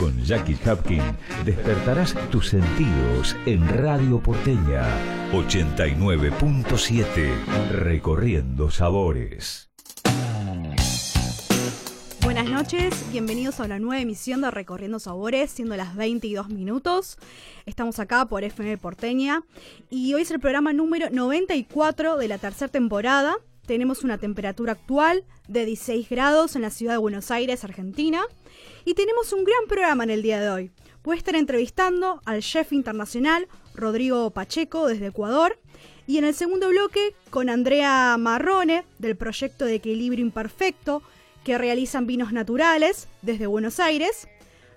Con Jackie Hapkin despertarás tus sentidos en Radio Porteña 89.7 Recorriendo Sabores. Buenas noches, bienvenidos a una nueva emisión de Recorriendo Sabores, siendo las 22 minutos. Estamos acá por FM Porteña y hoy es el programa número 94 de la tercera temporada. Tenemos una temperatura actual de 16 grados en la ciudad de Buenos Aires, Argentina. Y tenemos un gran programa en el día de hoy. Voy a estar entrevistando al chef internacional Rodrigo Pacheco desde Ecuador. Y en el segundo bloque con Andrea Marrone del proyecto de Equilibrio Imperfecto que realizan vinos naturales desde Buenos Aires.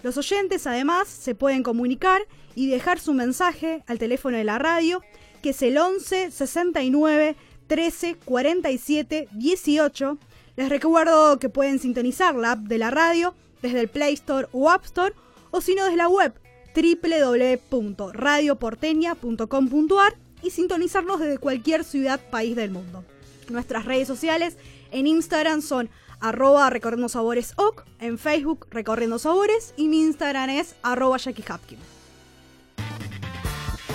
Los oyentes además se pueden comunicar y dejar su mensaje al teléfono de la radio que es el 11 69 13 47 18. Les recuerdo que pueden sintonizar la app de la radio desde el Play Store o App Store o si no desde la web www.radioporteña.com.ar y sintonizarnos desde cualquier ciudad, país del mundo. Nuestras redes sociales en Instagram son arroba recorriendo sabores oc, en Facebook recorriendo sabores y mi Instagram es arroba Jackie Hapkin.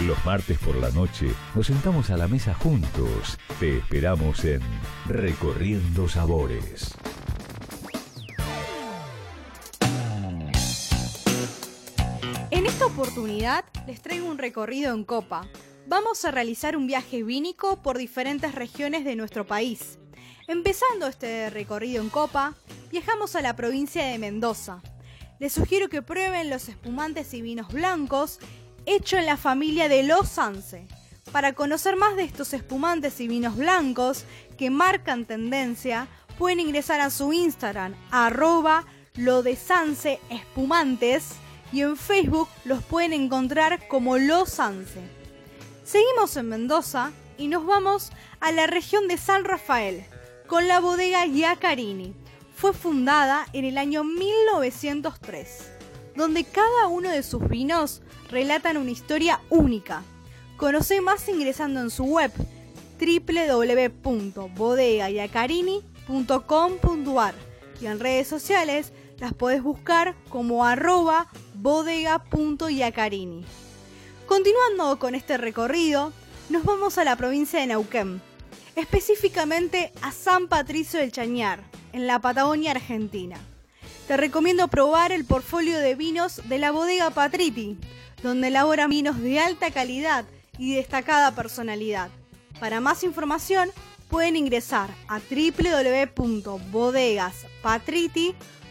Los martes por la noche nos sentamos a la mesa juntos. Te esperamos en Recorriendo Sabores. Esta oportunidad les traigo un recorrido en copa. Vamos a realizar un viaje vínico por diferentes regiones de nuestro país. Empezando este recorrido en copa, viajamos a la provincia de Mendoza. Les sugiero que prueben los espumantes y vinos blancos hechos en la familia de los Sanse. Para conocer más de estos espumantes y vinos blancos que marcan tendencia, pueden ingresar a su Instagram, arroba lo de Sanse Espumantes y en Facebook los pueden encontrar como Los Sanse. Seguimos en Mendoza y nos vamos a la región de San Rafael con la bodega Yacarini. Fue fundada en el año 1903, donde cada uno de sus vinos relatan una historia única. Conoce más ingresando en su web www.bodegayacarini.com.ar y en redes sociales las podés buscar como arroba bodega.yacarini. Continuando con este recorrido, nos vamos a la provincia de Neuquén, específicamente a San Patricio del Chañar, en la Patagonia Argentina. Te recomiendo probar el portfolio de vinos de la bodega Patriti, donde elaboran vinos de alta calidad y destacada personalidad. Para más información pueden ingresar a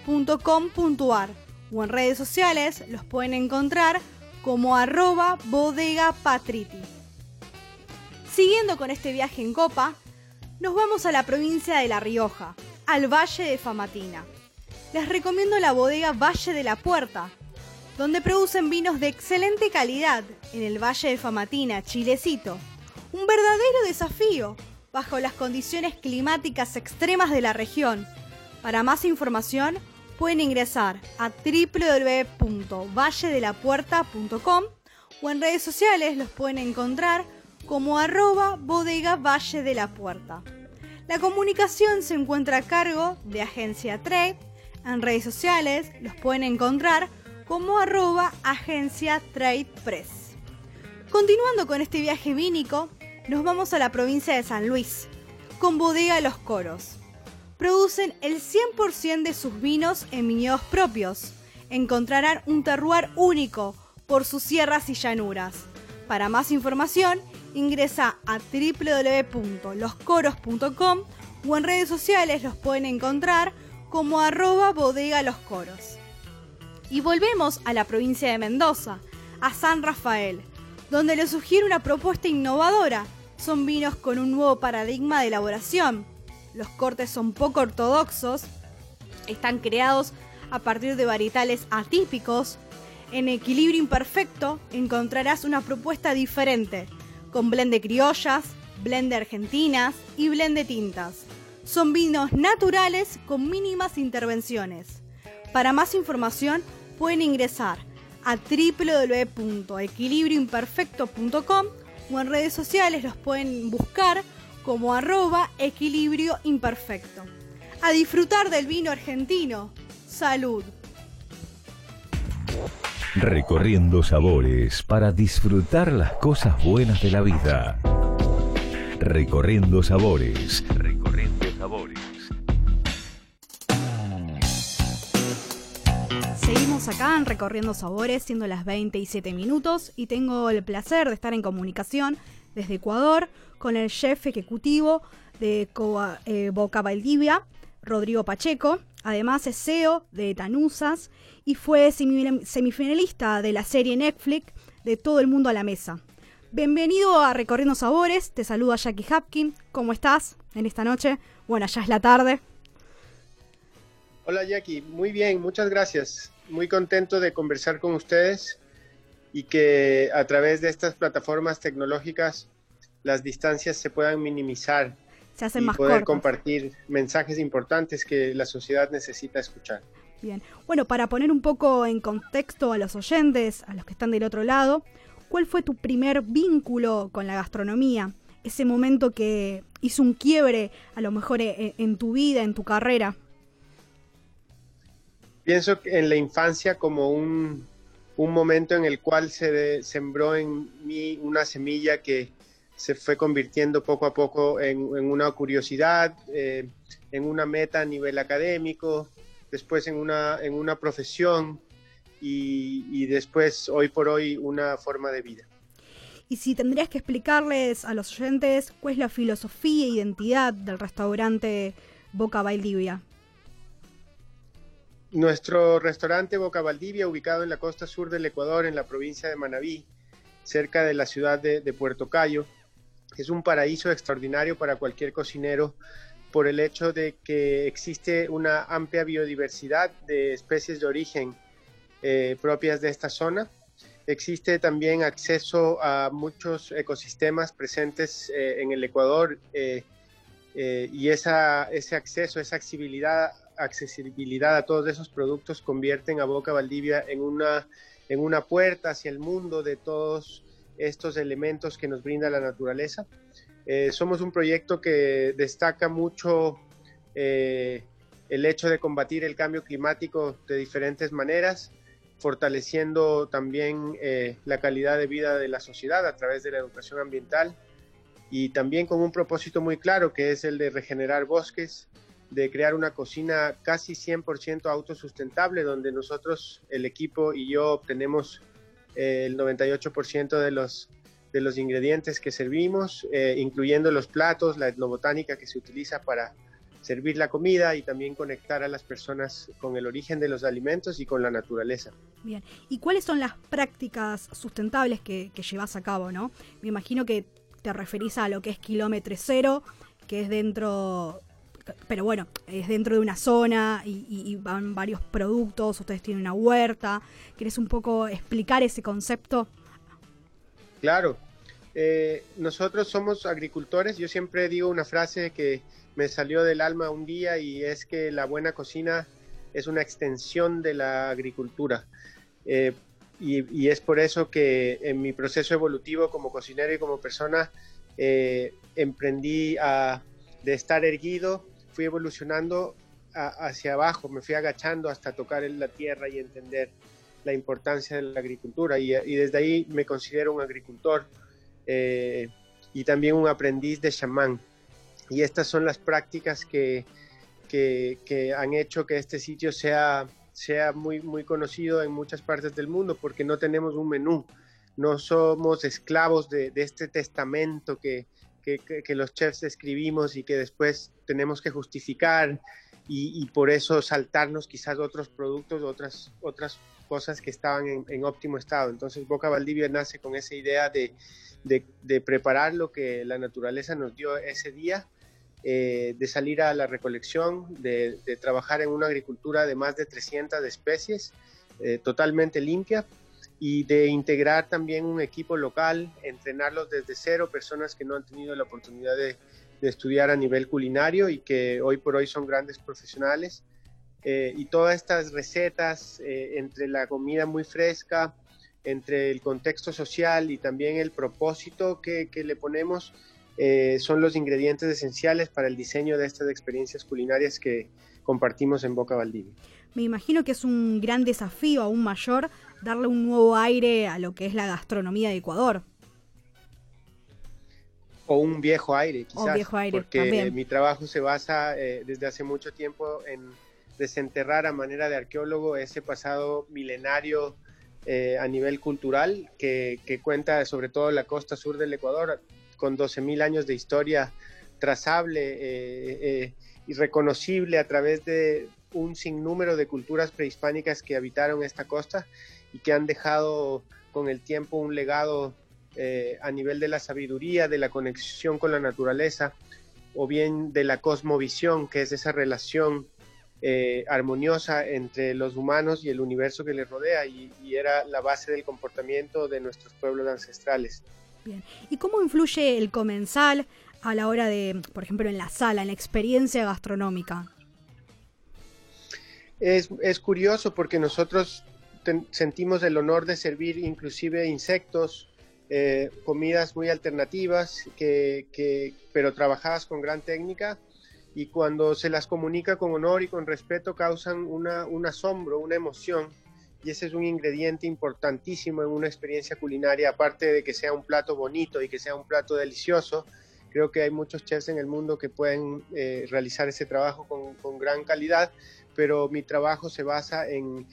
www.bodegaspatriti.com.ar o en redes sociales los pueden encontrar como arroba bodegapatriti. Siguiendo con este viaje en copa, nos vamos a la provincia de La Rioja, al Valle de Famatina. Les recomiendo la bodega Valle de la Puerta, donde producen vinos de excelente calidad en el Valle de Famatina, Chilecito. Un verdadero desafío bajo las condiciones climáticas extremas de la región. Para más información pueden ingresar a www.valledelapuerta.com o en redes sociales los pueden encontrar como arroba bodega Valle de la Puerta. La comunicación se encuentra a cargo de Agencia Trade. En redes sociales los pueden encontrar como arroba Agencia Trade Press. Continuando con este viaje vínico, nos vamos a la provincia de San Luis, con Bodega Los Coros. Producen el 100% de sus vinos en viñedos propios. Encontrarán un terroir único por sus sierras y llanuras. Para más información, ingresa a www.loscoros.com o en redes sociales los pueden encontrar como arroba bodega los coros. Y volvemos a la provincia de Mendoza, a San Rafael, donde les sugiere una propuesta innovadora. Son vinos con un nuevo paradigma de elaboración. Los cortes son poco ortodoxos, están creados a partir de varietales atípicos. En Equilibrio Imperfecto encontrarás una propuesta diferente, con blend de criollas, blend de argentinas y blend de tintas. Son vinos naturales con mínimas intervenciones. Para más información pueden ingresar a www.equilibrioimperfecto.com o en redes sociales los pueden buscar como arroba equilibrio imperfecto. A disfrutar del vino argentino. Salud. Recorriendo sabores para disfrutar las cosas buenas de la vida. Recorriendo sabores. Recorriendo sabores. Seguimos acá en Recorriendo Sabores, siendo las 27 minutos, y tengo el placer de estar en comunicación desde Ecuador con el chef ejecutivo de eh, Boca Valdivia, Rodrigo Pacheco. Además es CEO de Tanusas y fue semifinalista de la serie Netflix de Todo el Mundo a la Mesa. Bienvenido a Recorriendo Sabores, te saluda Jackie Hapkin. ¿Cómo estás en esta noche? Bueno, ya es la tarde. Hola Jackie, muy bien, muchas gracias muy contento de conversar con ustedes y que a través de estas plataformas tecnológicas las distancias se puedan minimizar se hacen y más poder compartir mensajes importantes que la sociedad necesita escuchar. Bien, bueno, para poner un poco en contexto a los oyentes, a los que están del otro lado, ¿cuál fue tu primer vínculo con la gastronomía? Ese momento que hizo un quiebre, a lo mejor e, en tu vida, en tu carrera. Pienso en la infancia como un, momento en el cual se sembró en mí una semilla que se fue convirtiendo poco a poco en, una curiosidad, eh, en una meta a nivel académico, después en una, en una profesión y, y después, hoy por hoy, una forma de vida. Y si tendrías que explicarles a los oyentes cuál es la filosofía e identidad del restaurante Boca Valdivia. Nuestro restaurante Boca Valdivia, ubicado en la costa sur del Ecuador, en la provincia de Manabí, cerca de la ciudad de, Puerto Cayo, es un paraíso extraordinario para cualquier cocinero por el hecho de que existe una amplia biodiversidad de especies de origen eh, propias de esta zona. Existe también acceso a muchos ecosistemas presentes eh, en el Ecuador eh, y esa, ese acceso, esa accesibilidad accesibilidad a todos esos productos convierten a Boca Valdivia en una, en una puerta hacia el mundo de todos estos elementos que nos brinda la naturaleza. Eh, somos un proyecto que destaca mucho eh, el hecho de combatir el cambio climático de diferentes maneras, fortaleciendo también eh, la calidad de vida de la sociedad a través de la educación ambiental y también con un propósito muy claro que es el de regenerar bosques de crear una cocina casi 100% autosustentable, donde nosotros, el equipo y yo obtenemos el 98% de los, de los ingredientes que servimos, eh, incluyendo los platos, la etnobotánica que se utiliza para servir la comida y también conectar a las personas con el origen de los alimentos y con la naturaleza. Bien, ¿y cuáles son las prácticas sustentables que, que llevas a cabo, no? Me imagino que te referís a lo que es kilómetro cero, que es dentro pero bueno, es dentro de una zona y, van varios productos, ustedes tienen una huerta. ¿Quieres un poco explicar ese concepto? Claro, eh, nosotros somos agricultores, yo siempre digo una frase que me salió del alma un día y es que la buena cocina es una extensión de la agricultura. Eh, y, es por eso que en mi proceso evolutivo como cocinero y como persona eh, emprendí a, de estar erguido fui evolucionando hacia abajo, me fui agachando hasta tocar en la tierra y entender la importancia de la agricultura y, desde ahí me considero un agricultor eh, y también un aprendiz de chamán. Y estas son las prácticas que, que, han hecho que este sitio sea, sea muy, muy conocido en muchas partes del mundo porque no tenemos un menú, no somos esclavos de, de este testamento que, que, los chefs escribimos y que después tenemos que justificar y, por eso saltarnos quizás otros productos, otras, otras cosas que estaban en, óptimo estado. Entonces Boca Valdivia nace con esa idea de, de, preparar lo que la naturaleza nos dio ese día, eh, de salir a la recolección, de, trabajar en una agricultura de más de 300 especies eh, totalmente limpia y de integrar también un equipo local, entrenarlos desde cero, personas que no han tenido la oportunidad de, estudiar a nivel culinario y que hoy por hoy son grandes profesionales. Eh, y todas estas recetas eh, entre la comida muy fresca, entre el contexto social y también el propósito que, le ponemos, eh, son los ingredientes esenciales para el diseño de estas experiencias culinarias que compartimos en Boca Valdivia. Me imagino que es un gran desafío aún mayor darle un nuevo aire a lo que es la gastronomía de Ecuador. O un viejo aire, quizás. viejo aire, porque mi trabajo se basa eh, desde hace mucho tiempo en desenterrar a manera de arqueólogo ese pasado milenario eh, a nivel cultural que, cuenta sobre todo la costa sur del Ecuador con 12.000 años de historia trazable eh, y reconocible a través de un sinnúmero de culturas prehispánicas que habitaron esta costa y que han dejado con el tiempo un legado eh, a nivel de la sabiduría, de la conexión con la naturaleza, o bien de la cosmovisión, que es esa relación eh, armoniosa entre los humanos y el universo que les rodea, y, era la base del comportamiento de nuestros pueblos ancestrales. Bien. ¿Y cómo influye el comensal a la hora de, por ejemplo, en la sala, en la experiencia gastronómica? Es, es curioso porque nosotros sentimos el honor de servir inclusive insectos, eh, comidas muy alternativas, que, pero trabajadas con gran técnica y cuando se las comunica con honor y con respeto causan una, un asombro, una emoción y ese es un ingrediente importantísimo en una experiencia culinaria, aparte de que sea un plato bonito y que sea un plato delicioso. Creo que hay muchos chefs en el mundo que pueden eh, realizar ese trabajo con, con gran calidad, pero mi trabajo se basa en,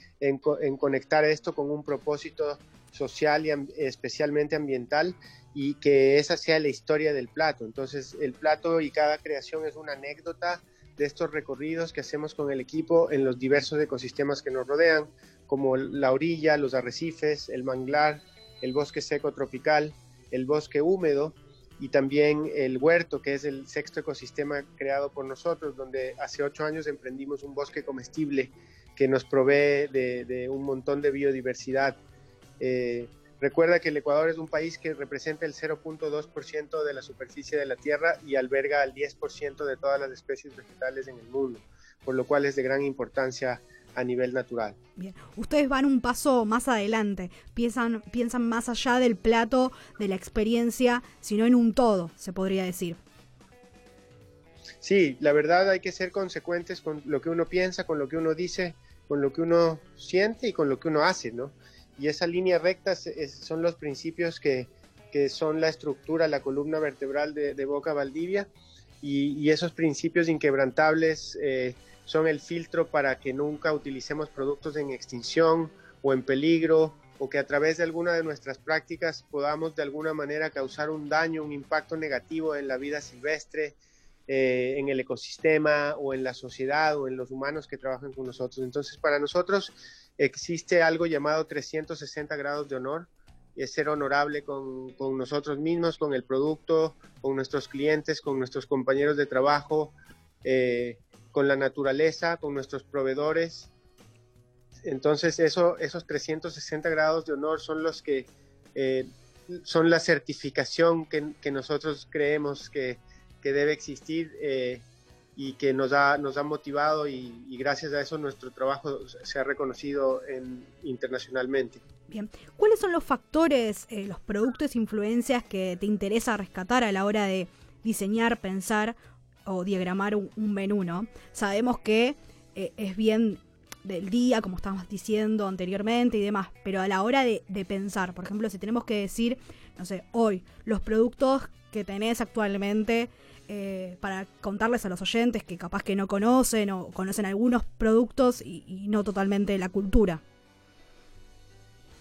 conectar esto con un propósito social y especialmente ambiental y que esa sea la historia del plato. Entonces el plato y cada creación es una anécdota de estos recorridos que hacemos con el equipo en los diversos ecosistemas que nos rodean, como la orilla, los arrecifes, el manglar, el bosque seco tropical, el bosque húmedo y también el huerto, que es el sexto ecosistema creado por nosotros, donde hace ocho años emprendimos un bosque comestible que nos provee de, un montón de biodiversidad. Eh, recuerda que el Ecuador es un país que representa el 0.2% de la superficie de la Tierra y alberga el 10% de todas las especies vegetales en el mundo, por lo cual es de gran importancia a nivel natural. Bien, ustedes van un paso más adelante, piensan, piensan más allá del plato, de la experiencia, sino en un todo, se podría decir. Sí, la verdad hay que ser consecuentes con lo que uno piensa, con lo que uno dice, con lo que uno siente y con lo que uno hace, ¿no? Y esa línea recta son los principios que, son la estructura, la columna vertebral de, Boca Valdivia y, esos principios inquebrantables eh, son el filtro para que nunca utilicemos productos en extinción o en peligro o que a través de alguna de nuestras prácticas podamos de alguna manera causar un daño, un impacto negativo en la vida silvestre, eh, en el ecosistema o en la sociedad o en los humanos que trabajan con nosotros. Entonces, para nosotros existe algo llamado 360 grados de honor, es ser honorable con, con nosotros mismos, con el producto, con nuestros clientes, con nuestros compañeros de trabajo, eh, con la naturaleza, con nuestros proveedores. Entonces eso, esos 360 grados de honor son los que eh, son la certificación que, nosotros creemos que, debe existir eh, y que nos ha, nos ha motivado y, gracias a eso nuestro trabajo se ha reconocido internacionalmente. Bien, ¿cuáles son los factores, eh, los productos influencias que te interesa rescatar a la hora de diseñar, pensar o diagramar un, menú, ¿no? Sabemos que eh, es bien del día, como estábamos diciendo anteriormente y demás, pero a la hora de, pensar, por ejemplo, si tenemos que decir, no sé, hoy, los productos que tenés actualmente eh, para contarles a los oyentes que capaz que no conocen o conocen algunos productos y no totalmente la cultura.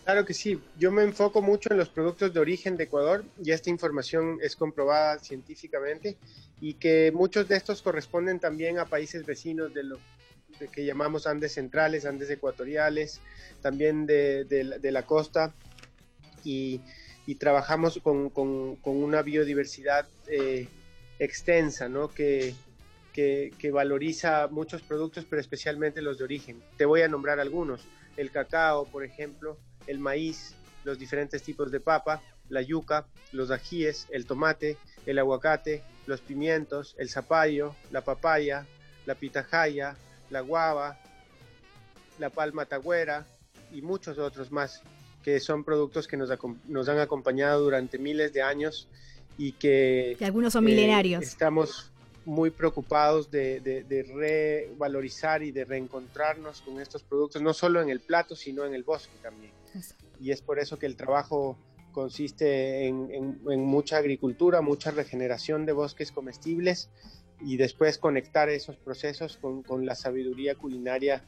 Claro que sí, yo me enfoco mucho en los productos de origen de Ecuador y esta información es comprobada científicamente y que muchos de estos corresponden también a países vecinos de lo que llamamos Andes centrales, Andes ecuatoriales, también de, la, costa y, trabajamos con, una biodiversidad eh, extensa, ¿no? Que, que, que valoriza muchos productos, pero especialmente los de origen. Te voy a nombrar algunos el cacao, por ejemplo, el maíz, los diferentes tipos de papa, la yuca, los ajíes, el tomate, el aguacate, los pimientos, el zapallo, la papaya, la pitahaya, la guava, la palma tagüera y muchos otros más, que son productos que nos, nos han acompañado durante miles de años y que... algunos son milenarios. Eh, estamos muy preocupados de, revalorizar y de reencontrarnos con estos productos, no solo en el plato, sino en el bosque también. Y es por eso que el trabajo consiste en, mucha agricultura, mucha regeneración de bosques comestibles y después conectar esos procesos con, con, la sabiduría culinaria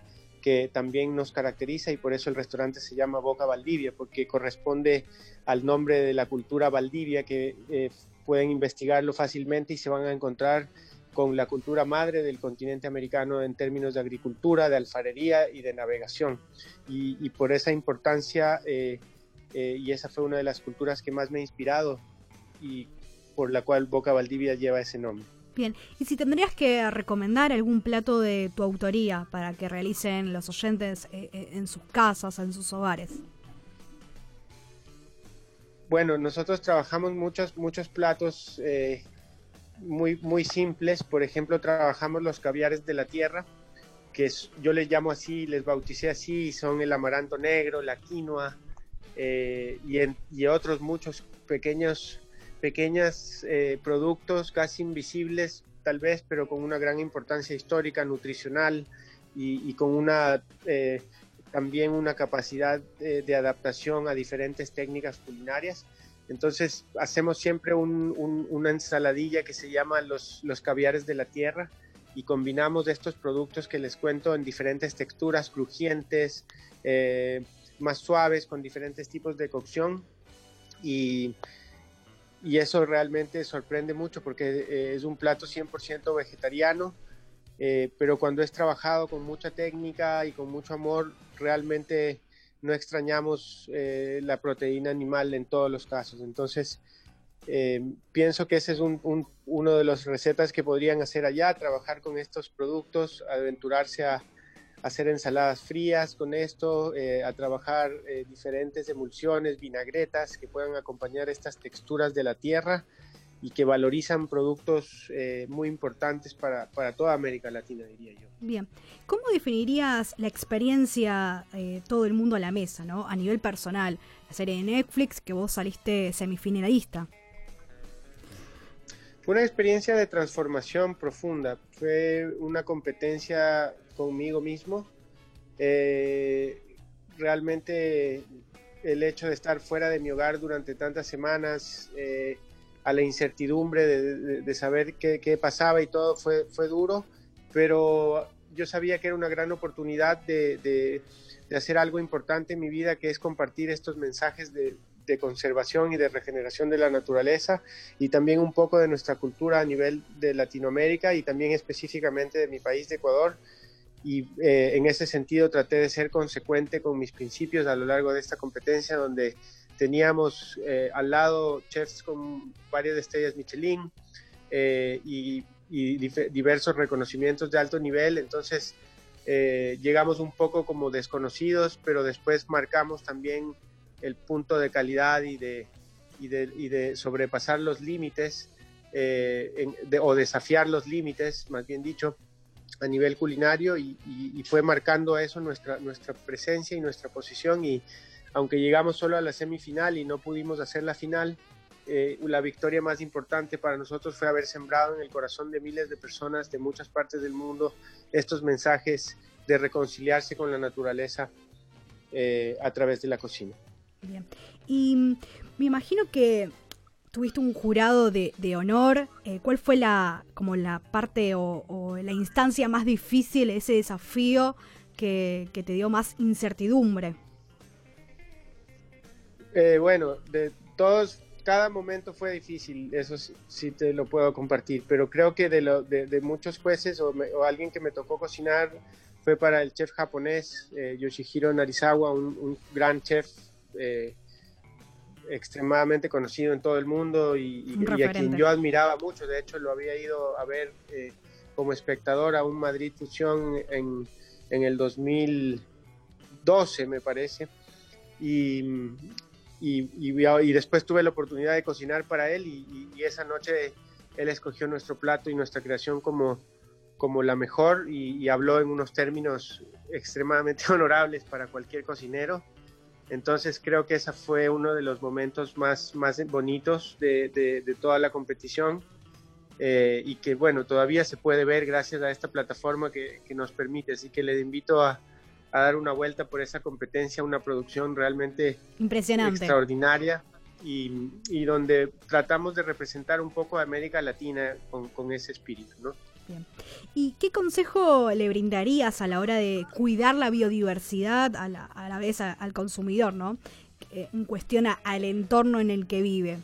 que también nos caracteriza y por eso el restaurante se llama Boca Valdivia, porque corresponde al nombre de la cultura Valdivia que eh, pueden investigarlo fácilmente y se van a encontrar con la cultura madre del continente americano en términos de agricultura, de alfarería y de navegación. Y, por esa importancia, eh, eh, y esa fue una de las culturas que más me ha inspirado y por la cual Boca Valdivia lleva ese nombre. Bien, y si tendrías que recomendar algún plato de tu autoría para que realicen los oyentes eh, en sus casas, en sus hogares. Bueno, nosotros trabajamos muchos, muchos platos eh, muy, muy simples. Por ejemplo, trabajamos los caviares de la tierra, que yo les llamo así, les bauticé así, son el amaranto negro, la quinoa eh, y, otros muchos pequeños pequeños eh, productos casi invisibles tal vez, pero con una gran importancia histórica, nutricional y, con una también una capacidad de, adaptación a diferentes técnicas culinarias. Entonces hacemos siempre una ensaladilla que se llama los, los caviares de la tierra y combinamos estos productos que les cuento en diferentes texturas, crujientes, eh, más suaves, con diferentes tipos de cocción. Y, y eso realmente sorprende mucho porque eh, es un plato 100% vegetariano eh, pero cuando es trabajado con mucha técnica y con mucho amor, realmente no extrañamos eh, la proteína animal en todos los casos. Entonces, pienso que ese es uno de las recetas que podrían hacer allá, trabajar con estos productos, aventurarse a hacer ensaladas frías con esto, a trabajar diferentes emulsiones, vinagretas que puedan acompañar estas texturas de la tierra y que valorizan productos eh, muy importantes para, toda América Latina, diría yo. Bien, ¿cómo definirías la experiencia eh, todo el mundo a la mesa, ¿no? a nivel personal? La serie de Netflix que vos saliste semifinalista. Fue una experiencia de transformación profunda, fue una competencia conmigo mismo. Eh, realmente el hecho de estar fuera de mi hogar durante tantas semanas, eh, a la incertidumbre de, saber qué, pasaba y todo fue, fue duro, pero yo sabía que era una gran oportunidad de, hacer algo importante en mi vida, que es compartir estos mensajes de, conservación y de regeneración de la naturaleza y también un poco de nuestra cultura a nivel de Latinoamérica y también específicamente de mi país de Ecuador. Y eh, en ese sentido traté de ser consecuente con mis principios a lo largo de esta competencia donde teníamos eh, al lado chefs con varias estrellas Michelin eh, y, diversos reconocimientos de alto nivel, entonces eh, llegamos un poco como desconocidos, pero después marcamos también el punto de calidad y de, y de, sobrepasar los límites o desafiar los límites, más bien dicho, a nivel culinario y, fue marcando eso nuestra, nuestra presencia y nuestra posición y aunque llegamos solo a la semifinal y no pudimos hacer la final, eh, la victoria más importante para nosotros fue haber sembrado en el corazón de miles de personas de muchas partes del mundo estos mensajes de reconciliarse con la naturaleza eh, a través de la cocina. Bien. Y me imagino que tuviste un jurado de, honor. Eh, ¿Cuál fue la, como la parte o, la instancia más difícil, ese desafío que, te dio más incertidumbre? Eh, bueno, de todos, cada momento fue difícil, eso sí, te lo puedo compartir, pero creo que de, lo, de, muchos jueces o, alguien que me tocó cocinar fue para el chef japonés eh, Yoshihiro Narizawa, un, gran chef eh, extremadamente conocido en todo el mundo y, a quien yo admiraba mucho, de hecho lo había ido a ver como espectador a un Madrid Fusión en, en el 2000 12, me parece. Y, y, y, después tuve la oportunidad de cocinar para él y, esa noche él escogió nuestro plato y nuestra creación como, como la mejor y, habló en unos términos extremadamente honorables para cualquier cocinero. Entonces creo que ese fue uno de los momentos más, más bonitos de, de, toda la competición eh, y que bueno, todavía se puede ver gracias a esta plataforma que, que nos permite. Así que le invito a, a, dar una vuelta por esa competencia, una producción realmente impresionante, extraordinaria y, y donde tratamos de representar un poco a América Latina con, con ese espíritu, ¿no? ¿Y qué consejo le brindarías a la hora de cuidar la biodiversidad a la, a la vez al consumidor, ¿no? Eh, en cuestión al entorno en el que vive.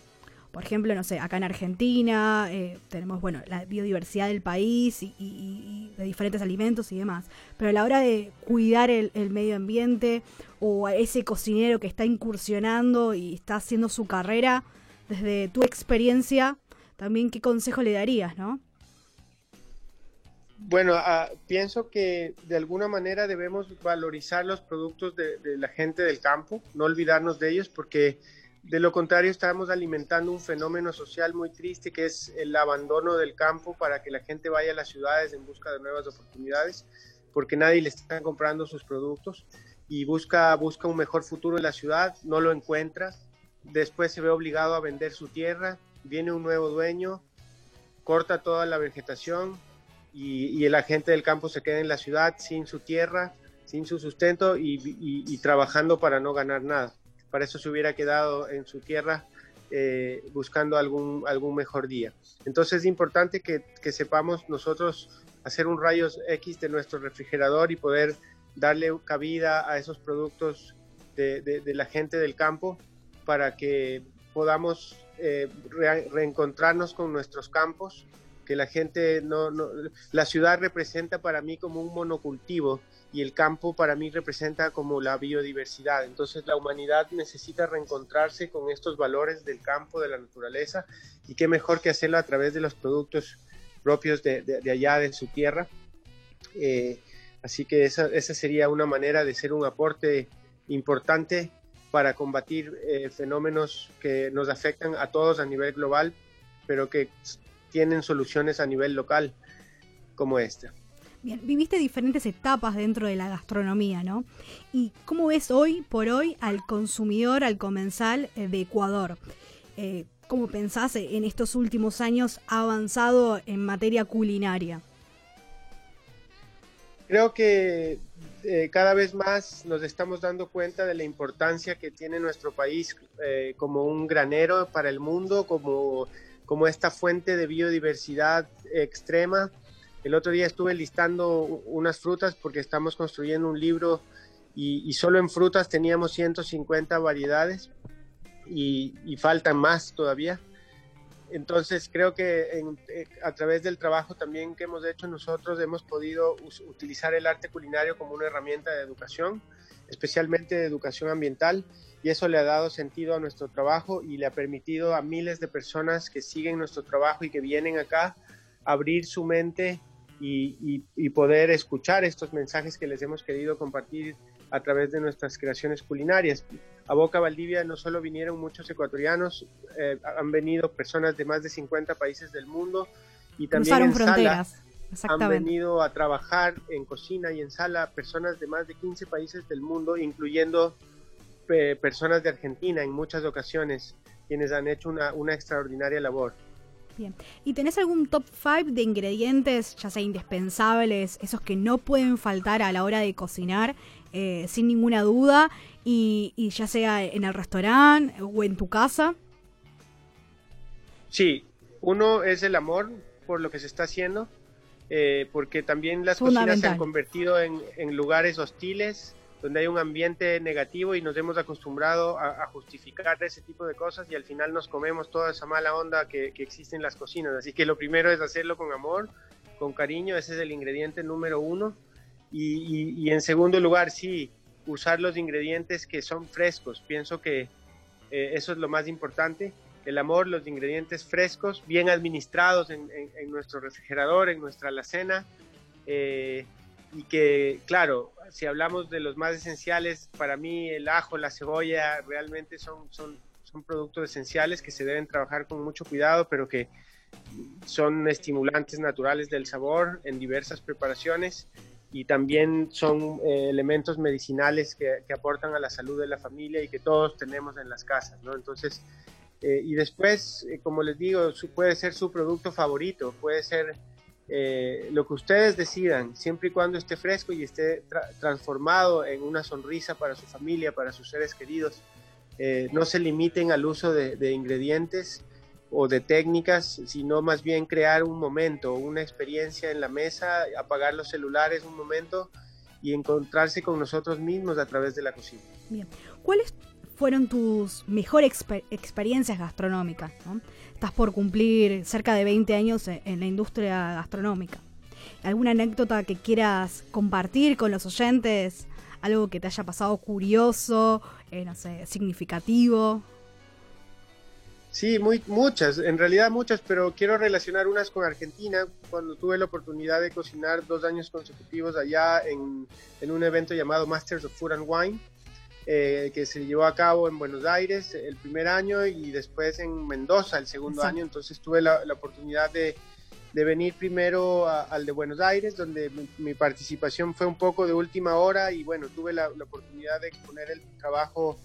Por ejemplo, no sé, acá en Argentina eh, tenemos, bueno, la biodiversidad del país y, de diferentes alimentos y demás. Pero a la hora de cuidar el, el, medio ambiente o a ese cocinero que está incursionando y está haciendo su carrera, desde tu experiencia, también qué consejo le darías, ¿no? Bueno, ah, pienso que de alguna manera debemos valorizar los productos de, la gente del campo, no olvidarnos de ellos, porque de lo contrario estamos alimentando un fenómeno social muy triste que es el abandono del campo para que la gente vaya a las ciudades en busca de nuevas oportunidades, porque nadie le está comprando sus productos y busca, busca un mejor futuro en la ciudad, no lo encuentra, después se ve obligado a vender su tierra, viene un nuevo dueño, corta toda la vegetación, y, la gente del campo se queda en la ciudad sin su tierra, sin su sustento y, trabajando para no ganar nada. Para eso se hubiera quedado en su tierra eh, buscando algún, algún mejor día. Entonces es importante que, sepamos nosotros hacer un rayos X de nuestro refrigerador y poder darle cabida a esos productos de, la gente del campo para que podamos eh, reencontrarnos con nuestros campos que la gente no, la ciudad representa para mí como un monocultivo y el campo para mí representa como la biodiversidad. Entonces la humanidad necesita reencontrarse con estos valores del campo, de la naturaleza, y qué mejor que hacerlo a través de los productos propios de, de, allá, de su tierra. Eh, así que esa, esa, sería una manera de ser un aporte importante para combatir eh, fenómenos que nos afectan a todos a nivel global, pero que tienen soluciones a nivel local como esta. Bien, viviste diferentes etapas dentro de la gastronomía, ¿no? ¿Y cómo ves hoy por hoy al consumidor, al comensal eh, de Ecuador? Eh, ¿Cómo pensás en estos últimos años ha avanzado en materia culinaria? Creo que eh, cada vez más nos estamos dando cuenta de la importancia que tiene nuestro país como un granero para el mundo, como como esta fuente de biodiversidad extrema. El otro día estuve listando unas frutas porque estamos construyendo un libro y, solo en frutas teníamos 150 variedades y, faltan más todavía. Entonces creo que eh, a través del trabajo también que hemos hecho nosotros hemos podido utilizar el arte culinario como una herramienta de educación, especialmente de educación ambiental y eso le ha dado sentido a nuestro trabajo y le ha permitido a miles de personas que siguen nuestro trabajo y que vienen acá abrir su mente y, poder escuchar estos mensajes que les hemos querido compartir a través de nuestras creaciones culinarias. A Boca Valdivia no solo vinieron muchos ecuatorianos, eh, han venido personas de más de 50 países del mundo y también en fronteras. Sala han venido a trabajar en cocina y en sala personas de más de 15 países del mundo, incluyendo personas de Argentina en muchas ocasiones, quienes han hecho una, una extraordinaria labor. Bien. ¿Y tenés algún top 5 de ingredientes, ya sea indispensables, esos que no pueden faltar a la hora de cocinar, eh, sin ninguna duda, y, y, ya sea en el restaurante o en tu casa? Sí, uno es el amor por lo que se está haciendo, eh, porque también las cocinas se han convertido en, en lugares hostiles donde hay un ambiente negativo y nos hemos acostumbrado a, justificar ese tipo de cosas y al final nos comemos toda esa mala onda que, existe en las cocinas. Así que lo primero es hacerlo con amor, con cariño, ese es el ingrediente número uno. Y, en segundo lugar, sí, usar los ingredientes que son frescos. Pienso que eh, eso es lo más importante. El amor, los ingredientes frescos, bien administrados en, nuestro refrigerador, en nuestra alacena. Eh, y que, claro, si hablamos de los más esenciales, para mí el ajo, la cebolla realmente son, son, son productos esenciales que se deben trabajar con mucho cuidado, pero que son estimulantes naturales del sabor en diversas preparaciones y también son eh, elementos medicinales que, aportan a la salud de la familia y que todos tenemos en las casas, ¿no? Entonces, eh, y después, eh, como les digo, puede ser su producto favorito, puede ser lo que ustedes decidan, siempre y cuando esté fresco y esté transformado en una sonrisa para su familia, para sus seres queridos. no se limiten al uso de, de ingredientes o de técnicas, sino más bien crear un momento, una experiencia en la mesa, apagar los celulares un momento y encontrarse con nosotros mismos a través de la cocina. Bien, ¿cuáles fueron tus mejores experiencias gastronómicas? Estás por cumplir cerca de 20 años e-, en la industria gastronómica. ¿Alguna anécdota que quieras compartir con los oyentes? ¿Algo que te haya pasado curioso, eh, no sé, significativo? Sí, muy, muchas, en realidad muchas, pero quiero relacionar unas con Argentina, cuando tuve la oportunidad de cocinar dos años consecutivos allá en, en un evento llamado Masters of Food and Wine, eh, que se llevó a cabo en Buenos Aires el primer año y después en Mendoza el segundo año, entonces tuve la, la oportunidad de, de, venir primero al de Buenos Aires, donde mi, participación fue un poco de última hora y bueno, tuve la, la oportunidad de poner el trabajo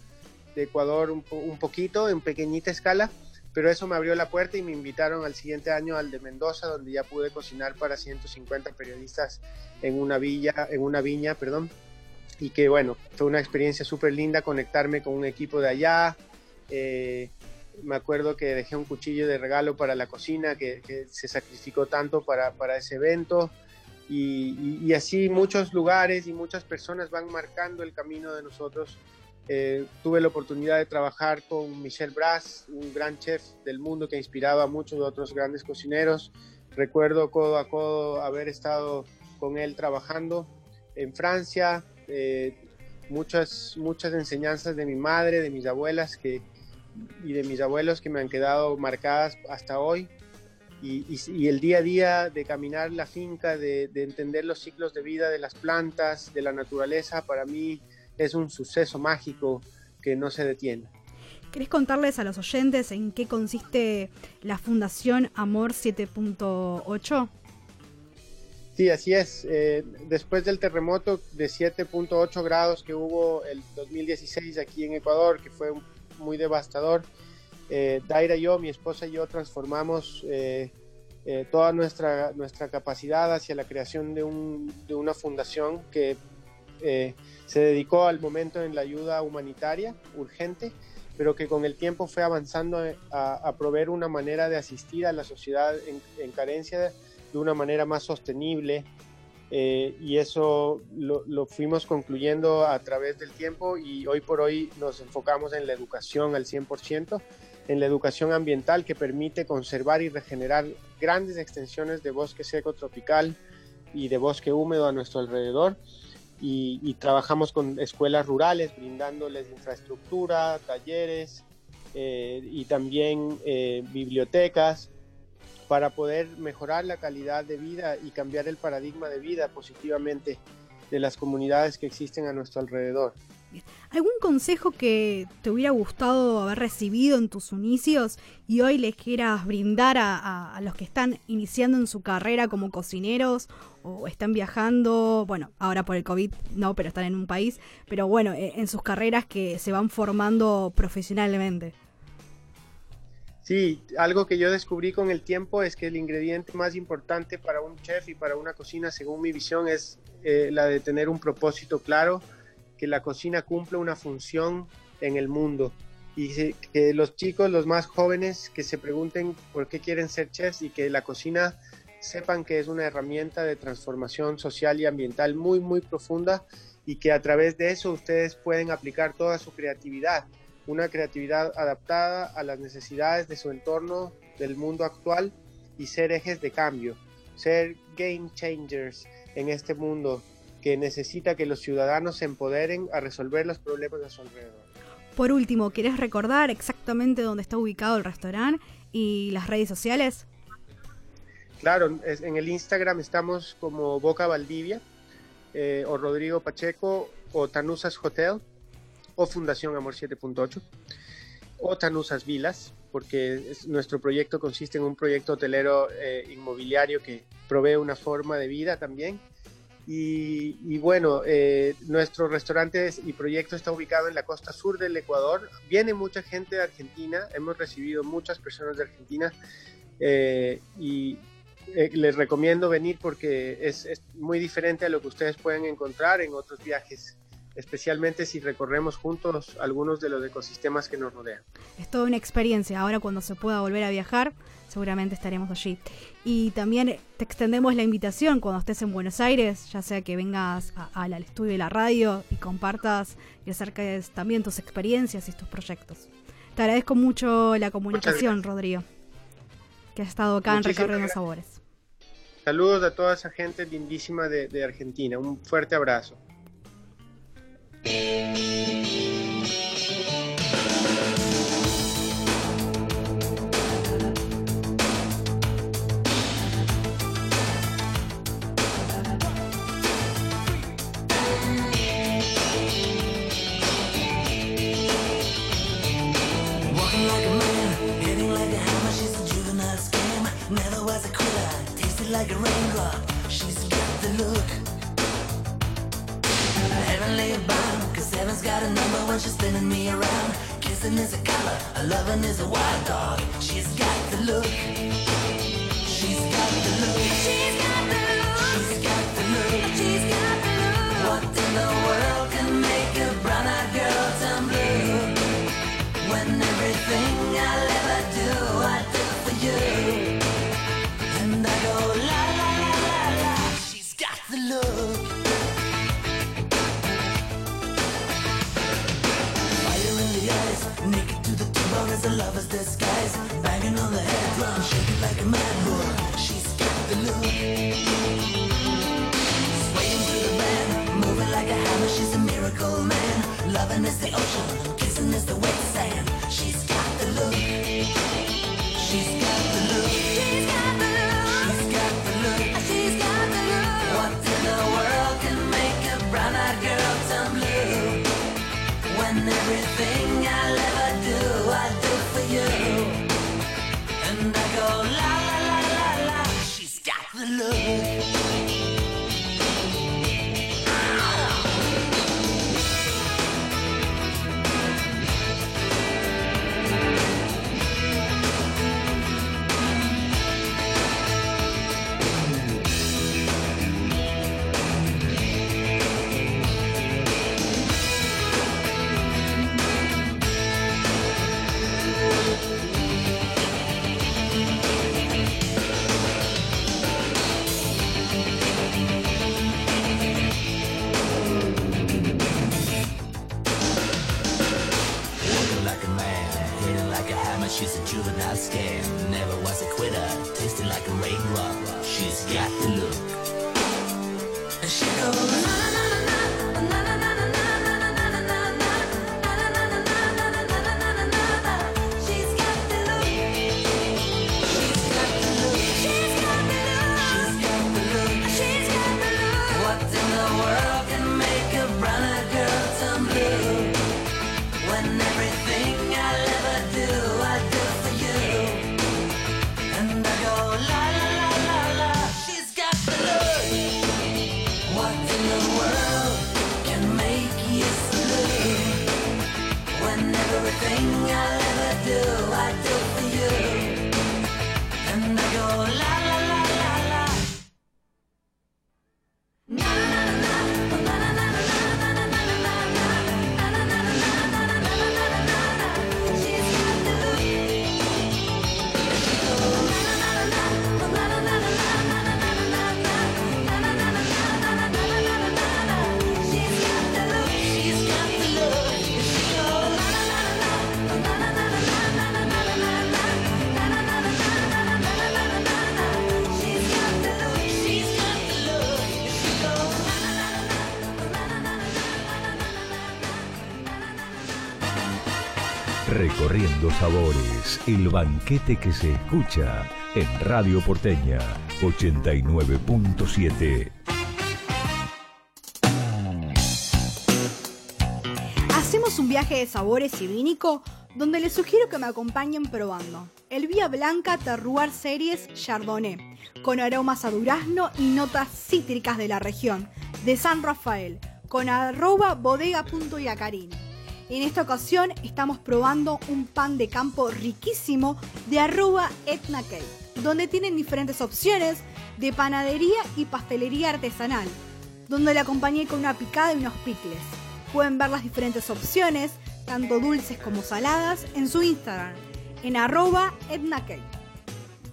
de Ecuador un, un, poquito, en pequeñita escala, pero eso me abrió la puerta y me invitaron al siguiente año al de Mendoza, donde ya pude cocinar para 150 periodistas en una villa, en una viña, perdón, y que bueno, fue una experiencia súper linda conectarme con un equipo de allá. Eh, me acuerdo que dejé un cuchillo de regalo para la cocina que, se sacrificó tanto para, para ese evento. Y, y, así muchos lugares y muchas personas van marcando el camino de nosotros eh, tuve la oportunidad de trabajar con Michel Bras, un gran chef del mundo que ha inspirado a muchos otros grandes cocineros. Recuerdo codo a codo haber estado con él trabajando en Francia. Eh, muchas, muchas enseñanzas de mi madre, de mis abuelas que, y de mis abuelos que me han quedado marcadas hasta hoy. Y, el día a día de caminar la finca, de, de entender los ciclos de vida de las plantas, de la naturaleza, para mí es un suceso mágico que no se detiene. ¿Querés contarles a los oyentes en qué consiste la Fundación Amor 7.8? Sí, así es. Eh, después del terremoto de 7.8 grados que hubo el 2016 aquí en Ecuador, que fue muy devastador, eh, Daira y yo, mi esposa y yo, transformamos eh, toda nuestra, nuestra capacidad hacia la creación de, un, de una fundación que se dedicó al momento en la ayuda humanitaria urgente, pero que con el tiempo fue avanzando a, proveer una manera de asistir a la sociedad en, carencia de una manera más sostenible. Eh, y eso lo, lo, fuimos concluyendo a través del tiempo y hoy por hoy nos enfocamos en la educación al 100%, en la educación ambiental que permite conservar y regenerar grandes extensiones de bosque seco tropical y de bosque húmedo a nuestro alrededor y, trabajamos con escuelas rurales brindándoles infraestructura, talleres eh, y también eh, bibliotecas para poder mejorar la calidad de vida y cambiar el paradigma de vida positivamente de las comunidades que existen a nuestro alrededor. ¿Algún consejo que te hubiera gustado haber recibido en tus inicios y hoy les quieras brindar a, los que están iniciando en su carrera como cocineros o están viajando? Bueno, ahora por el COVID no, pero están en un país, pero bueno, e, en sus carreras que se van formando profesionalmente. Sí, algo que yo descubrí con el tiempo es que el ingrediente más importante para un chef y para una cocina, según mi visión, es eh, la de tener un propósito claro que la cocina cumple una función en el mundo. Y que los chicos, los más jóvenes, que se pregunten por qué quieren ser chefs y que la cocina sepan que es una herramienta de transformación social y ambiental muy, muy profunda y que a través de eso ustedes pueden aplicar toda su creatividad, una creatividad adaptada a las necesidades de su entorno, del mundo actual y ser ejes de cambio, ser game changers en este mundo que necesita que los ciudadanos se empoderen a resolver los problemas de su alrededor. Por último, ¿querés recordar exactamente dónde está ubicado el restaurante y las redes sociales? Claro, en el Instagram estamos como Boca Valdivia. eh, o Rodrigo Pacheco o Tanusas Hotel o Fundación Amor 7.8 o Tanusas Vilas, porque nuestro proyecto consiste en un proyecto hotelero eh, inmobiliario que provee una forma de vida también. Y, bueno, eh, nuestro restaurante y proyecto está ubicado en la costa sur del Ecuador. Viene mucha gente de Argentina, hemos recibido muchas personas de Argentina eh, y les recomiendo venir porque es, es muy diferente a lo que ustedes pueden encontrar en otros viajes especialmente si recorremos juntos algunos de los ecosistemas que nos rodean. Es toda una experiencia. Ahora cuando se pueda volver a viajar, seguramente estaremos allí. Y también te extendemos la invitación cuando estés en Buenos Aires, ya sea que vengas al estudio de la radio y compartas y acerques también tus experiencias y tus proyectos. Te agradezco mucho la comunicación, Rodrigo, que has estado acá en Recorriendo Sabores. Saludos a toda esa gente lindísima de Argentina. Un fuerte abrazo. Like a raindrop. She's got the look. Heavenly heaven's got a number when she's spinning me around. Kissing is a color, a loving is a wild dog. She's got the look. She's got the look. Drum, shaking like a mad bull She's got the look. Swaying through the band, moving like a hammer. She's a miracle man. Loving is the ocean, kissing is the wet sand los sabores, el banquete que se escucha en Radio Porteña 89.7. Hacemos un viaje de sabores y donde les sugiero que me acompañen probando el Vía Blanca Terroir Series Chardonnay, con aromas a durazno y notas cítricas de la región, de San Rafael, con arroba bodega.iacarín en esta ocasión estamos probando un pan de campo riquísimo de arroba Etna Cake, donde tienen diferentes opciones de panadería y pastelería artesanal, donde la acompañé con una picada y unos picles. Pueden ver las diferentes opciones, tanto dulces como saladas, en su Instagram, en arroba etnacake.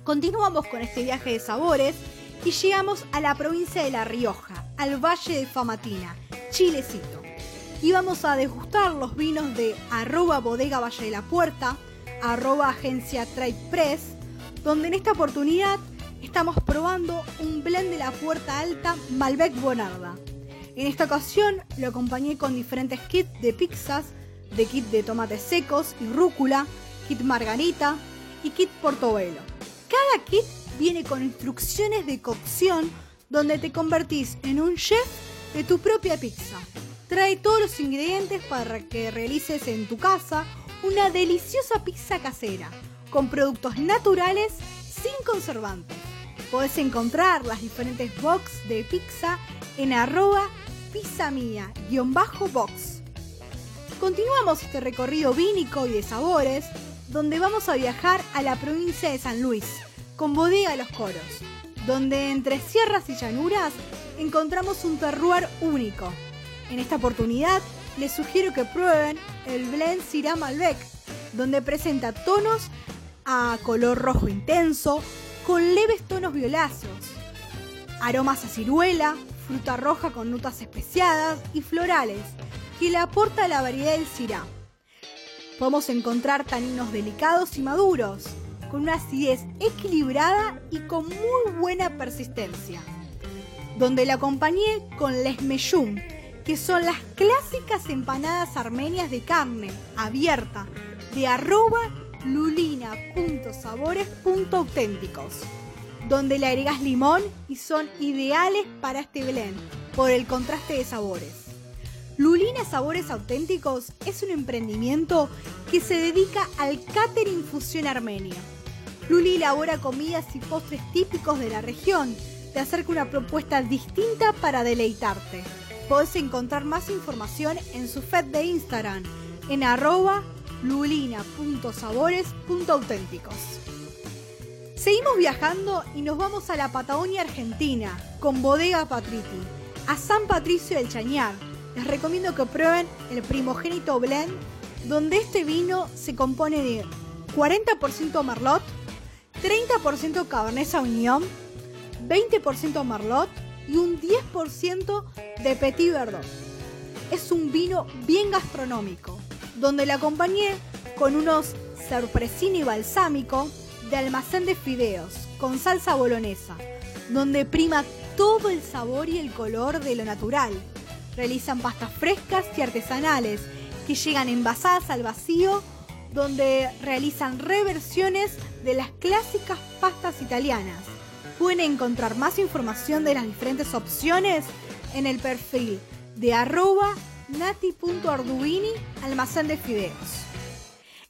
Continuamos con este viaje de sabores y llegamos a la provincia de La Rioja, al Valle de Famatina, Chilecito. Y vamos a degustar los vinos de arroba bodega Valle de la Puerta, arroba agencia Trade Press, donde en esta oportunidad estamos probando un blend de la Puerta Alta Malbec Bonarda. En esta ocasión lo acompañé con diferentes kits de pizzas, de kit de tomates secos y rúcula, kit margarita y kit portobelo. Cada kit viene con instrucciones de cocción donde te convertís en un chef de tu propia pizza. Trae todos los ingredientes para que realices en tu casa una deliciosa pizza casera con productos naturales sin conservantes. Podés encontrar las diferentes box de pizza en arroba pizza mía-box. Continuamos este recorrido vínico y de sabores donde vamos a viajar a la provincia de San Luis, con Bodega Los Coros, donde entre sierras y llanuras encontramos un terroir único. En esta oportunidad les sugiero que prueben el blend Syrah Malbec, donde presenta tonos a color rojo intenso, con leves tonos violáceos, aromas a ciruela, fruta roja con notas especiadas y florales, que le aporta la variedad del Syrah. Podemos encontrar taninos delicados y maduros, con una acidez equilibrada y con muy buena persistencia. Donde la acompañé con les que son las clásicas empanadas armenias de carne abierta de arroba lulina.sabores.auténticos, donde le agregas limón y son ideales para este blend por el contraste de sabores. Lulina Sabores Auténticos es un emprendimiento que se dedica al catering fusión armenio. Luli elabora comidas y postres típicos de la región, te acerca una propuesta distinta para deleitarte. Podés encontrar más información en su feed de Instagram en arroba lulina.sabores.auténticos. Seguimos viajando y nos vamos a la Patagonia Argentina con Bodega Patriti, a San Patricio del Chañar. Les recomiendo que prueben el primogénito blend, donde este vino se compone de 40% Merlot, 30% Cabernet Sauvignon, 20% Merlot y un 10% de Petit Verdot. Es un vino bien gastronómico, donde la acompañé con unos sorpresini balsámico de almacén de fideos con salsa bolonesa, donde prima todo el sabor y el color de lo natural. Realizan pastas frescas y artesanales que llegan envasadas al vacío, donde realizan reversiones de las clásicas pastas italianas. Pueden encontrar más información de las diferentes opciones en el perfil de arroba nati.arduini almacén de fideos.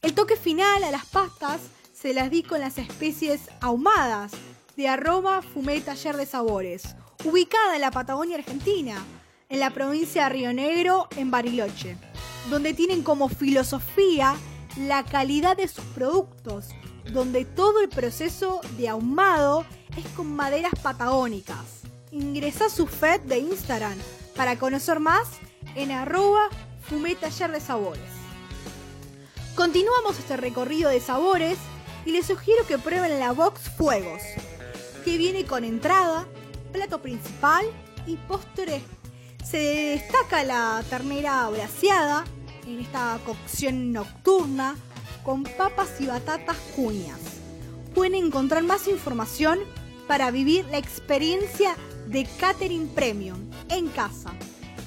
El toque final a las pastas se las di con las especies ahumadas de arroba fumé taller de sabores, ubicada en la Patagonia Argentina, en la provincia de Río Negro, en Bariloche, donde tienen como filosofía la calidad de sus productos, donde todo el proceso de ahumado es con maderas patagónicas. Ingresa a su feed de Instagram para conocer más en arroba fumé taller de sabores. Continuamos este recorrido de sabores y les sugiero que prueben la Box Fuegos, que viene con entrada, plato principal y postre. Se destaca la ternera braseada en esta cocción nocturna con papas y batatas cuñas. Pueden encontrar más información para vivir la experiencia de Catering Premium en casa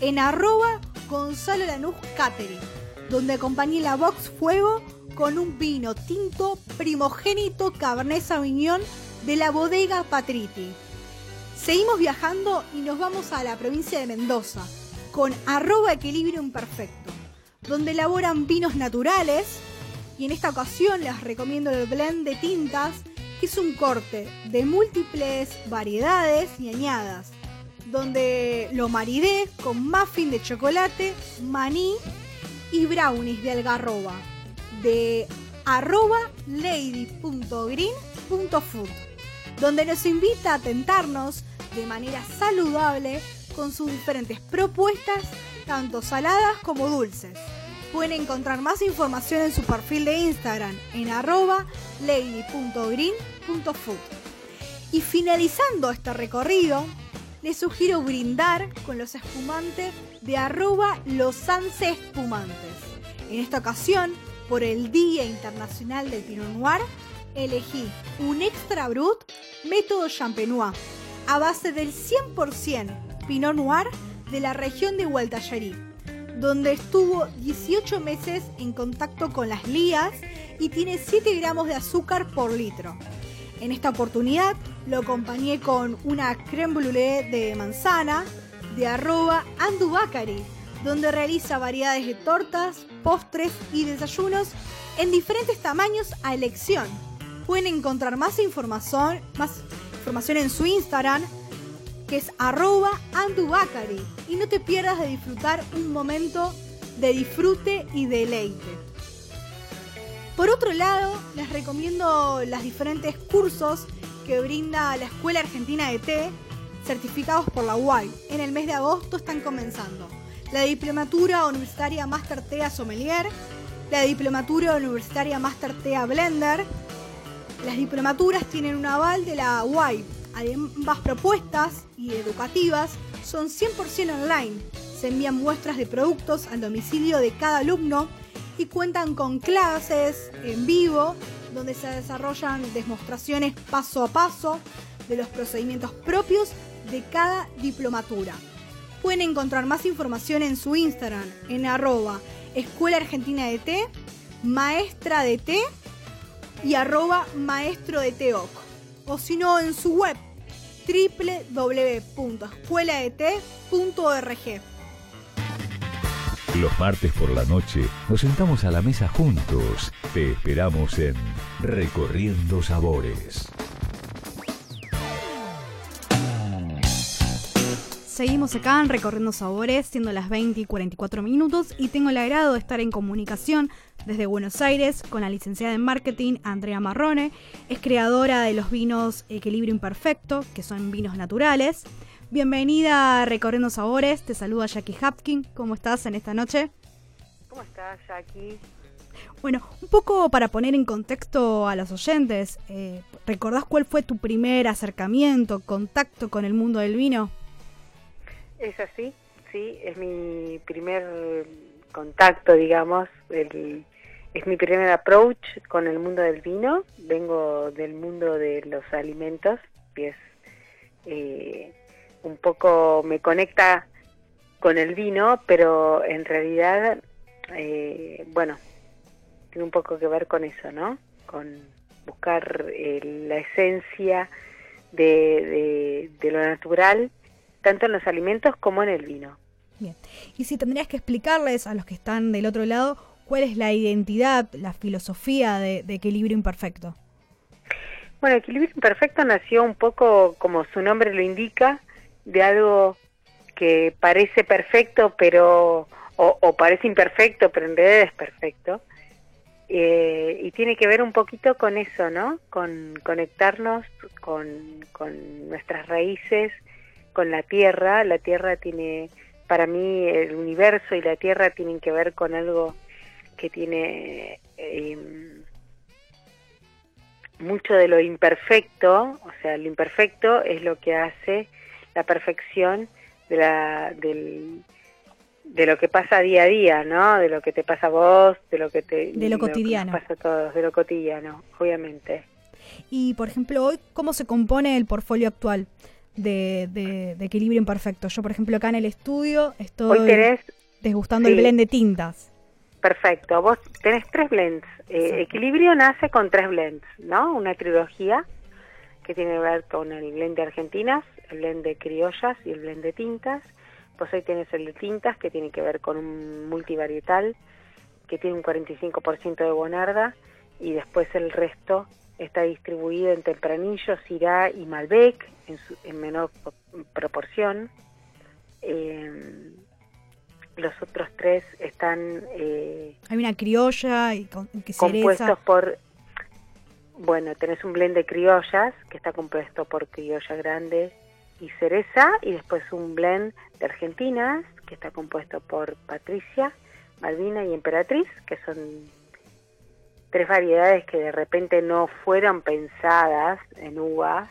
en arroba Gonzalo Lanús Catering, donde acompañé la Box Fuego con un vino tinto primogénito Cabernet Sauvignon de la bodega Patriti. Seguimos viajando y nos vamos a la provincia de Mendoza con arroba equilibrio imperfecto, donde elaboran vinos naturales. Y en esta ocasión les recomiendo el blend de tintas, que es un corte de múltiples variedades y añadas, donde lo maridé con muffin de chocolate, maní y brownies de algarroba, de arroba lady.green.food, donde nos invita a tentarnos de manera saludable con sus diferentes propuestas, tanto saladas como dulces. Pueden encontrar más información en su perfil de Instagram en arroba lady.green.food. Y finalizando este recorrido, les sugiero brindar con los espumantes de arroba losanse espumantes. En esta ocasión, por el Día Internacional del Pinot Noir, elegí un extra brut método champenois a base del 100% Pinot Noir de la región de Gualtallarí, donde estuvo 18 meses en contacto con las lías y tiene 7 gramos de azúcar por litro. En esta oportunidad lo acompañé con una creme brûlée de manzana de arroba andubacari, donde realiza variedades de tortas, postres y desayunos en diferentes tamaños a elección. Pueden encontrar más información, más información en su Instagram, que es arroba andubacari. Y no te pierdas de disfrutar un momento de disfrute y deleite. Por otro lado, les recomiendo los diferentes cursos que brinda la Escuela Argentina de Té, certificados por la UAI. En el mes de agosto están comenzando. La Diplomatura Universitaria Master TEA Sommelier, la Diplomatura Universitaria Master TEA Blender. Las diplomaturas tienen un aval de la UAI. Ambas propuestas y educativas son 100% online. Se envían muestras de productos al domicilio de cada alumno y cuentan con clases en vivo donde se desarrollan demostraciones paso a paso de los procedimientos propios de cada diplomatura. Pueden encontrar más información en su Instagram en arroba Escuela Argentina de Té, Maestra de Té y arroba Maestro de Teoc. O si no en su web www.escueladet.org. Los martes por la noche nos sentamos a la mesa juntos. Te esperamos en Recorriendo Sabores. Seguimos acá en Recorriendo Sabores, siendo las 20 y 44 minutos, y tengo el agrado de estar en comunicación desde Buenos Aires con la licenciada en marketing Andrea Marrone. Es creadora de los vinos Equilibrio Imperfecto, que son vinos naturales. Bienvenida a Recorriendo Sabores, te saluda Jackie Hapkin. ¿Cómo estás en esta noche? ¿Cómo estás, Jackie? Bueno, un poco para poner en contexto a los oyentes, eh, ¿recordás cuál fue tu primer acercamiento, contacto con el mundo del vino? Es así, sí, es mi primer contacto, digamos, el- es mi primer approach con el mundo del vino. Vengo del mundo de los alimentos, y es eh, un poco, me conecta con el vino, pero en realidad, eh, bueno, tiene un poco que ver con eso, ¿no? Con buscar eh, la esencia de- de lo natural, tanto en los alimentos como en el vino. Bien. Y si tendrías que explicarles a los que están del otro lado cuál es la identidad, la filosofía de, de Equilibrio Imperfecto. Bueno, Equilibrio Imperfecto nació un poco, como su nombre lo indica, de algo que parece perfecto, pero o, o parece imperfecto, pero en realidad es perfecto. Eh, y tiene que ver un poquito con eso, ¿no? Con conectarnos con, con nuestras raíces, con la tierra. La tierra tiene, para mí, el universo y la tierra tienen que ver con algo que tiene eh, mucho de lo imperfecto, o sea, lo imperfecto es lo que hace la perfección de, la, del, de lo que pasa día a día, ¿no? De lo que te pasa a vos, de lo que te De lo cotidiano. pasa a todos, de lo cotidiano, obviamente. Y, por ejemplo, hoy, ¿cómo se compone el portfolio actual de, de- de Equilibrio Imperfecto? Yo, por ejemplo, acá en el estudio estoy Hoy tenés, desgustando el sí. blend de tintas. perfecto, vos tenés tres blends. Eh. Equilibrio nace con tres blends, ¿no? Una trilogía que tiene que ver con el blend de argentinas, el blend de criollas y el blend de tintas. Pues hoy tenés el de tintas que tiene que ver con un multivarietal que tiene un 45% de Bonarda, y después el resto está distribuido en Tempranillo, Syrah y Malbec, en, su- en menor po- proporción. Eh, los otros tres están eh, Hay una criolla y con, que compuestos cereza. por, bueno, tenés un blend de criollas que está compuesto por criolla grande y cereza y después un blend de argentinas que está compuesto por Patricia, Malvina y Emperatriz, que son tres variedades que de repente no fueron pensadas en uvas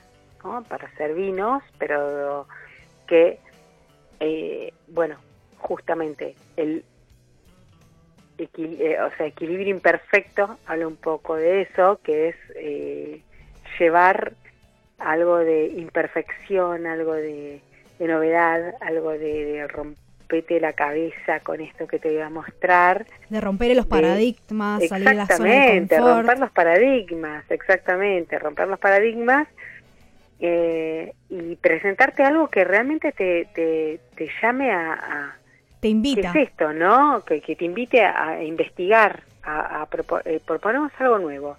para hacer vinos, pero que, eh, bueno, justamente el equil- eh, o sea, equilibrio imperfecto habla un poco de eso, que es eh, llevar algo de imperfección, algo de, novedad, algo de, de rompete la cabeza con esto que te voy a mostrar. De romper los de- paradigmas, salir de la zona de Exactamente, romper los paradigmas, exactamente, romper los paradigmas eh, y presentarte algo que realmente te, te, te llame a, a- Te ¿Qué invita. es esto, no? Que, que te invite a, a investigar, a, a eh, proponernos algo nuevo.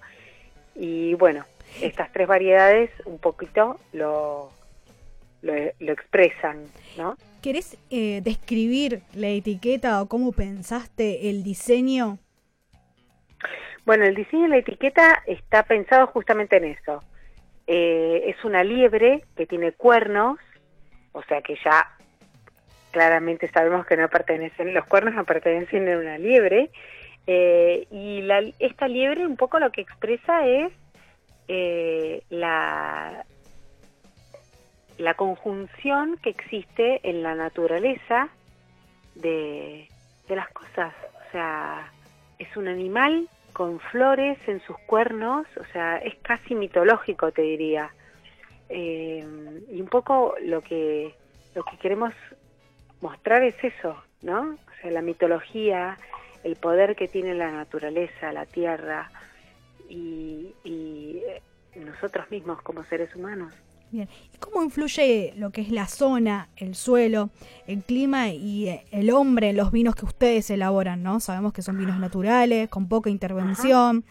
Y bueno, estas tres variedades un poquito lo, lo, lo expresan, ¿no? ¿Querés eh, describir la etiqueta o cómo pensaste el diseño? Bueno, el diseño de la etiqueta está pensado justamente en eso. Eh, es una liebre que tiene cuernos, o sea que ya claramente sabemos que no pertenecen, los cuernos no pertenecen a una liebre, eh, y la- esta liebre un poco lo que expresa es eh, la, la conjunción que existe en la naturaleza de, de las cosas. O sea, es un animal con flores en sus cuernos, o sea, es casi mitológico, te diría. Eh, y un poco lo que, lo que queremos mostrar es eso, ¿no? O sea, la mitología, el poder que tiene la naturaleza, la tierra y, y eh, nosotros mismos como seres humanos. Bien. ¿Y cómo influye lo que es la zona, el suelo, el clima y eh, el hombre en los vinos que ustedes elaboran, ¿no? Sabemos que son vinos naturales, con poca intervención.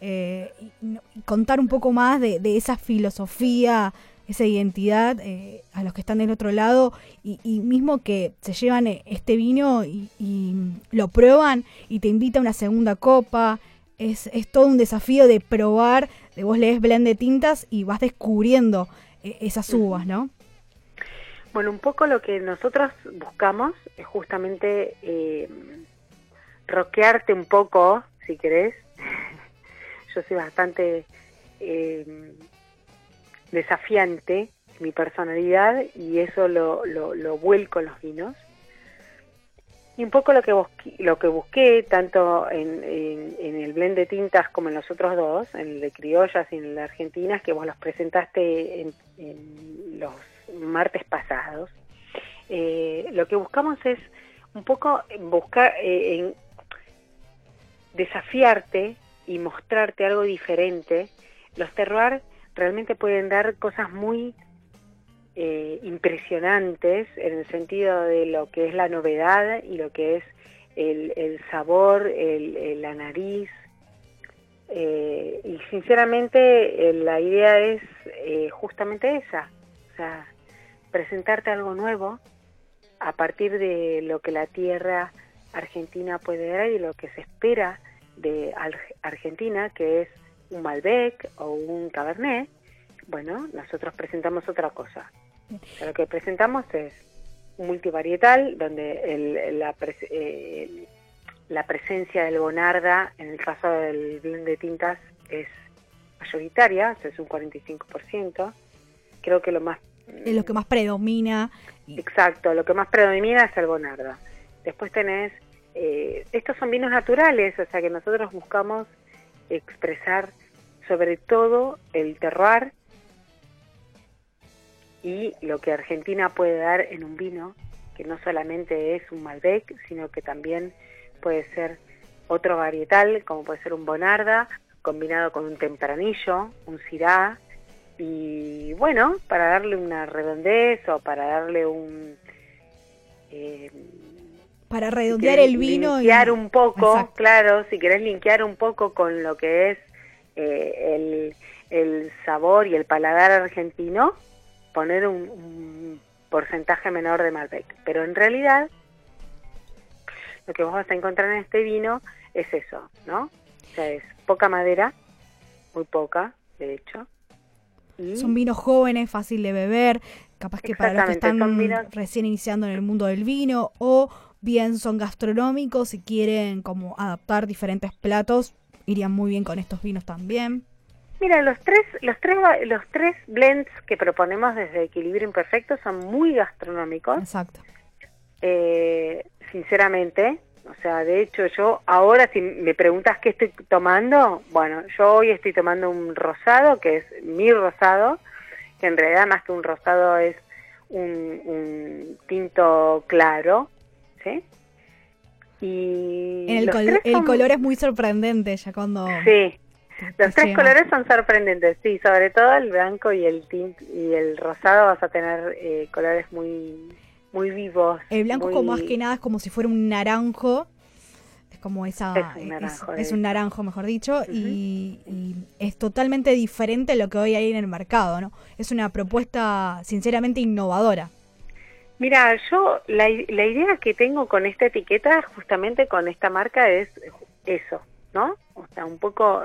eh, y, contar un poco más de, de esa filosofía, esa identidad eh, a los que están del otro lado y, y mismo que se llevan eh, este vino y, y lo prueban y te invita a una segunda copa. Es, es todo un desafío de probar, de vos lees blend de tintas y vas descubriendo esas uvas, ¿no? Bueno, un poco lo que nosotros buscamos es justamente eh, roquearte un poco, si querés. Yo soy bastante eh, desafiante en mi personalidad y eso lo, lo, lo vuelco en los vinos. Y un poco lo que busqué, lo que busqué tanto en, en- el blend de tintas como en los otros dos, en el de criollas y en el de argentinas, que vos los presentaste en, en los martes pasados, eh, lo que buscamos es un poco buscar eh, en desafiarte y mostrarte algo diferente. Los terroir realmente pueden dar cosas muy eh, impresionantes en el sentido de lo que es la novedad y lo que es el, el sabor, el, la nariz. Eh, y sinceramente eh, la idea es eh, justamente esa, o sea, presentarte algo nuevo a partir de lo que la tierra argentina puede dar y lo que se espera de Argentina, que es un Malbec o un Cabernet. Bueno, nosotros presentamos otra cosa. Lo que presentamos es un multivarietal donde el- la, pres- eh, la presencia del Bonarda, en el caso del blend de tintas, es mayoritaria, o sea, es un 45%. Creo que lo más Es lo que más predomina. Exacto, lo que más predomina es el Bonarda. Después tenés, eh, estos son vinos naturales, o sea que nosotros buscamos expresar sobre todo el terroir y lo que Argentina puede dar en un vino, que no solamente es un Malbec, sino que también puede ser otro varietal, como puede ser un Bonarda, combinado con un Tempranillo, un Syrah, y bueno, para darle una redondez o para darle un, eh, Para redondear el vino y- linkear un poco, Exacto. claro, si querés linkear un poco con lo que es eh, el, el sabor y el paladar argentino, poner un, un porcentaje menor de Malbec. Pero en realidad, lo que vos vas a encontrar en este vino es eso, ¿no? O sea, es poca madera, muy poca, de hecho. Y Son vinos jóvenes, fácil de beber, capaz que para los que están vinos- recién iniciando en el mundo del vino o bien son gastronómicos y quieren como adaptar diferentes platos, irían muy bien con estos vinos también. Mira, los tres, los tres, los tres blends que proponemos desde Equilibrio Imperfecto son muy gastronómicos. Exacto. Eh, sinceramente, o sea, de hecho yo ahora si me preguntas qué estoy tomando, bueno, yo hoy estoy tomando un rosado, que es mi rosado, que en realidad más que un rosado es un, un tinto claro, ¿sí? Y el, col- el color es muy sorprendente ya cuando... Sí, los tres colores son sorprendentes, sí, sobre todo el blanco y el tint y el rosado vas a tener eh, colores muy muy vivos. El blanco muy- como más que nada es como si fuera un naranjo. Es como esa... Es un naranjo, es- de es un hecho. naranjo, mejor dicho, y, y es totalmente diferente a lo que hoy hay en el mercado, ¿no? Es una propuesta sinceramente innovadora. Mira, yo la, la idea que tengo con esta etiqueta, justamente con esta marca, es eso, ¿no? O sea, un poco,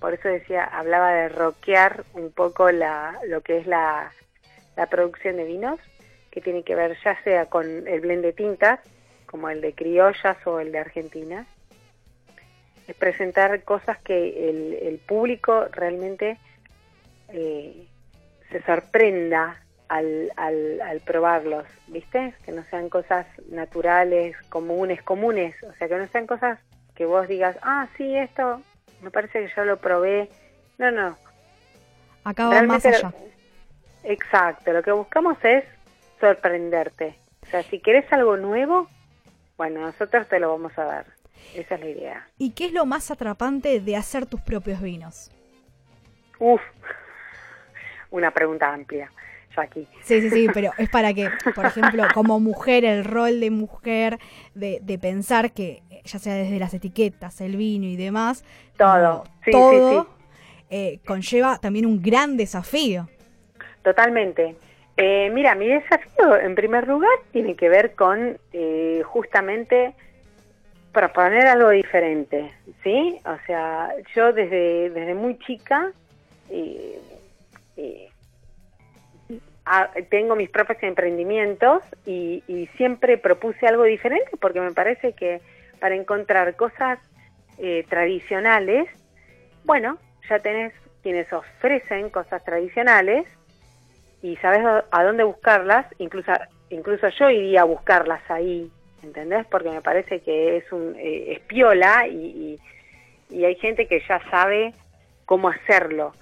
por eso decía, hablaba de rockear un poco la, lo que es la, la producción de vinos, que tiene que ver ya sea con el blend de tintas, como el de criollas o el de Argentina, es presentar cosas que el, el público realmente eh, se sorprenda al, al, al probarlos, ¿viste? Que no sean cosas naturales, comunes, comunes, o sea, que no sean cosas que vos digas, ah, sí, esto me parece que yo lo probé. No, no, Acá va más Realmente allá. Exacto, lo que buscamos es sorprenderte. O sea, si querés algo nuevo, bueno, nosotros te lo vamos a dar. Esa es la idea. ¿Y qué es lo más atrapante de hacer tus propios vinos? Uf, una pregunta amplia, Jackie. Sí, sí, sí, pero es para que, por ejemplo, como mujer, el rol de mujer, de, de pensar que, ya sea desde las etiquetas, el vino y demás, Todo, sí, sí, todo sí. eh, conlleva también un gran desafío. Totalmente. Eh, mira, mi desafío, en primer lugar, tiene que ver con eh, justamente proponer algo diferente, ¿sí? O sea, yo desde, desde muy chica eh, ah, tengo mis propios emprendimientos y, y siempre propuse algo diferente porque me parece que para encontrar cosas eh, tradicionales, bueno, ya tenés quienes ofrecen cosas tradicionales y sabes a- a dónde buscarlas, incluso incluso yo iría a buscarlas ahí, ¿entendés? Porque me parece que es un eh, y, y hay gente que ya sabe cómo hacerlo.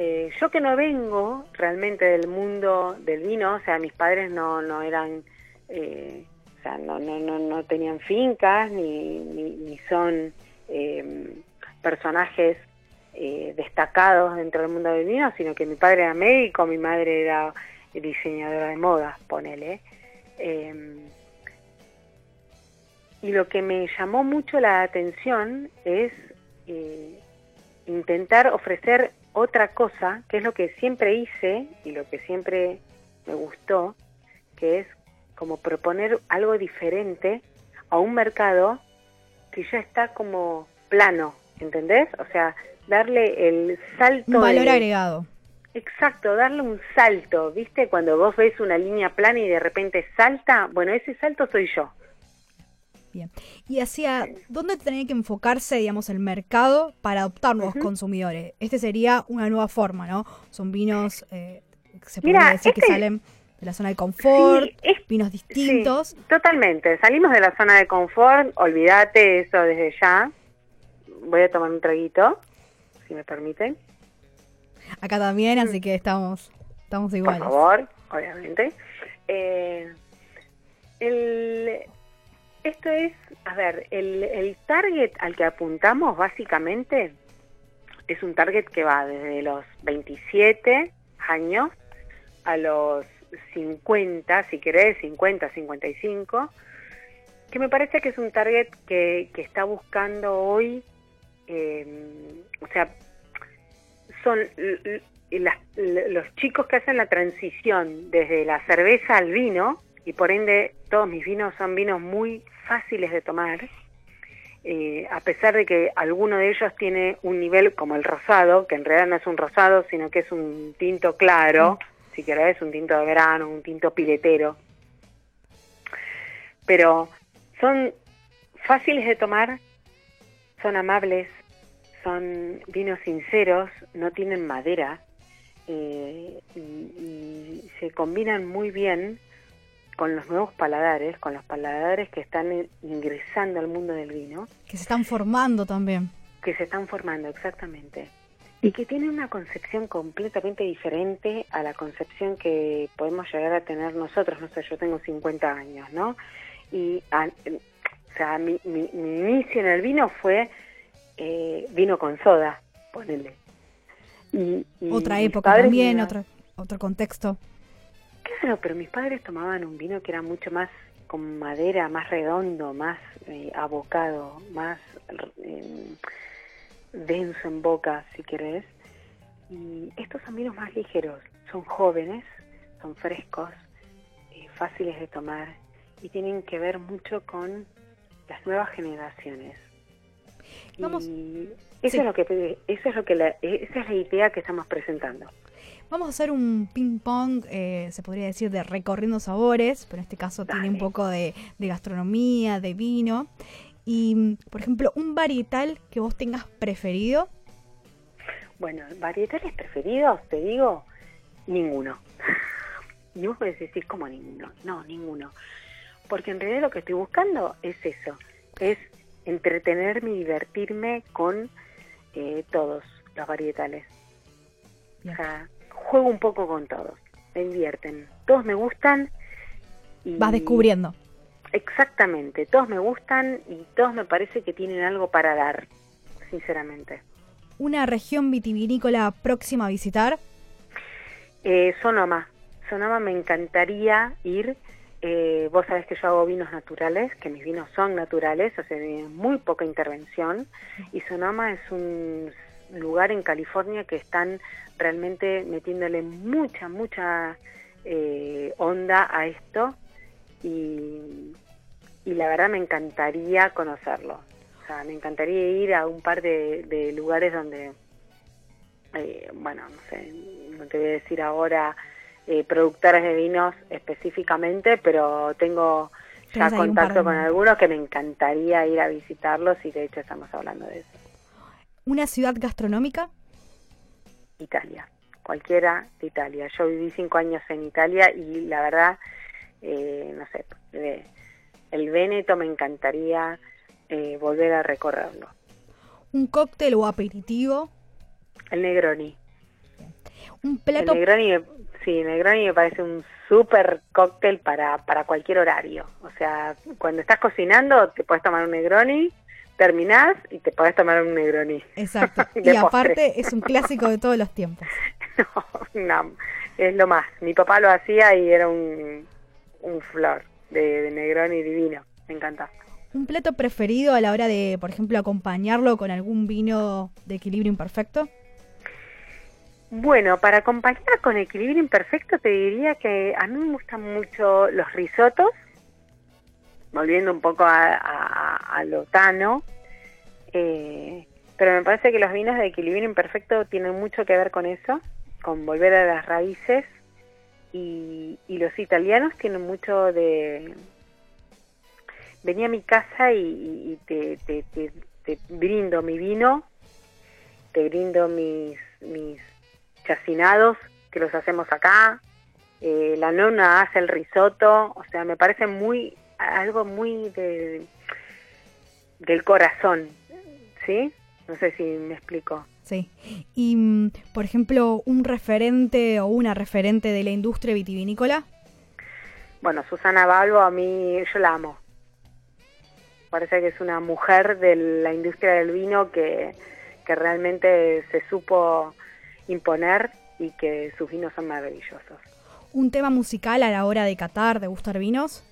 Eh, yo que no vengo realmente del mundo del vino, o sea, mis padres no, no eran, eh, o sea, no, no, no, no tenían fincas ni, ni, ni son eh, personajes destacados dentro del mundo del vino, sino que mi padre era médico, mi madre era diseñadora de modas, ponele. Eh, y lo que me llamó mucho la atención es intentar ofrecer otra cosa, que es lo que siempre hice y lo que siempre me gustó, que es como proponer algo diferente a un mercado que ya está como plano, ¿entendés? O sea, darle el salto. Un valor de- agregado. Exacto, darle un salto, ¿viste? Cuando vos ves una línea plana y de repente salta, bueno, ese salto soy yo. Bien. ¿Y hacia dónde tiene que enfocarse, digamos, el mercado para adoptar nuevos consumidores? Este sería una nueva forma, ¿no? Son vinos, eh, se Mira, podría decir que este- salen de la zona de confort, Sí, es- vinos distintos. Sí, totalmente. Salimos de la zona de confort, olvídate eso desde ya. Voy a tomar un traguito, si me permiten. Acá también, así que estamos, estamos Por iguales. favor, obviamente. Eh, el, esto es, a ver, el, el target al que apuntamos básicamente es un target que va desde los 27 años a los 50, si querés, 50, 55. que me parece que es un target que, que está buscando hoy, eh, o sea, son las- los chicos que hacen la transición desde la cerveza al vino, y por ende todos mis vinos son vinos muy fáciles de tomar, eh, a pesar de que alguno de ellos tiene un nivel como el rosado, que en realidad no es un rosado, sino que es un tinto claro, si querés, un tinto de verano, un tinto piletero. Pero son fáciles de tomar, son amables, son vinos sinceros, no tienen madera eh, y, y se combinan muy bien con los nuevos paladares, con los paladares que están ingresando al mundo del vino, Que se están formando también. que se están formando exactamente y que tienen una concepción completamente diferente a la concepción que podemos llegar a tener nosotros. No sé, yo tengo 50 años, ¿no? Y, a- o sea, mi, mi- mi inicio en el vino fue eh, vino con soda, ponele. Y, y Otra época también, otro, otro contexto. Pero mis padres tomaban un vino que era mucho más con madera, más redondo, más eh, abocado, más eh, denso en boca, si querés. Y estos son vinos más ligeros, son jóvenes, son frescos, eh, fáciles de tomar y tienen que ver mucho con las nuevas generaciones. Vamos- Y eso Sí. es lo que eso es lo que la, esa es la idea que estamos presentando. Vamos a hacer un ping pong, eh, se podría decir, de recorriendo sabores, pero en este caso tiene un poco de, de gastronomía, de vino. Y, por ejemplo, un varietal que vos tengas preferido. Bueno, varietales preferidos, te digo, ninguno. Y vos me decís, ¿cómo ninguno? No, ninguno. Porque en realidad lo que estoy buscando es eso, es entretenerme y divertirme con eh, todos los varietales. Bien. O sea, juego un poco con todos, me divierten. Todos me gustan y... Vas descubriendo. Exactamente, todos me gustan y todos me parece que tienen algo para dar, sinceramente. Una región vitivinícola próxima a visitar. Eh, Sonoma. Sonoma me encantaría ir. Eh, vos sabés que yo hago vinos naturales, que mis vinos son naturales, o sea, muy poca intervención. Y Sonoma es un lugar en California que están realmente metiéndole mucha, mucha eh, onda a esto. Y, y la verdad me encantaría conocerlo. O sea, me encantaría ir a un par de, de lugares donde eh, bueno, no sé, no te voy a decir ahora eh, productores de vinos específicamente, pero tengo ya contacto con algunos que me encantaría ir a visitarlos y de hecho estamos hablando de eso. Una ciudad gastronómica. Italia, cualquiera de Italia. Yo viví cinco años en Italia y la verdad, eh, no sé, eh, el Véneto me encantaría eh, volver a recorrerlo. Un cóctel o aperitivo. El Negroni. Un plato. El Negroni, sí, el Negroni me parece un súper cóctel para, para cualquier horario. O sea, cuando estás cocinando te puedes tomar un Negroni, terminás y te puedes tomar un Negroni. Exacto. Y postre. aparte es un clásico de todos los tiempos. No, no, es lo más. Mi papá lo hacía y era un, un flor de, de Negroni divino. Me encanta. Un plato preferido a la hora de, por ejemplo, acompañarlo con algún vino de equilibrio imperfecto. Bueno, para acompañar con equilibrio imperfecto te diría que a mí me gustan mucho los risotos, volviendo un poco a, a, a lo tano, eh, pero me parece que los vinos de equilibrio imperfecto tienen mucho que ver con eso, con volver a las raíces, y, y los italianos tienen mucho de... Venía a mi casa y, y- y te, te, te- te brindo mi vino, te brindo mis, mis chacinados, que los hacemos acá, eh, la nona hace el risotto, o sea, me parece muy algo muy de, del corazón, ¿sí? No sé si me explico. Sí. Y, mm, por ejemplo, un referente o una referente de la industria vitivinícola. Bueno, Susana Balbo a mí, yo la amo. Parece que es una mujer de la industria del vino que, que realmente se supo imponer y que sus vinos son maravillosos. Un tema musical a la hora de catar, de gustar vinos.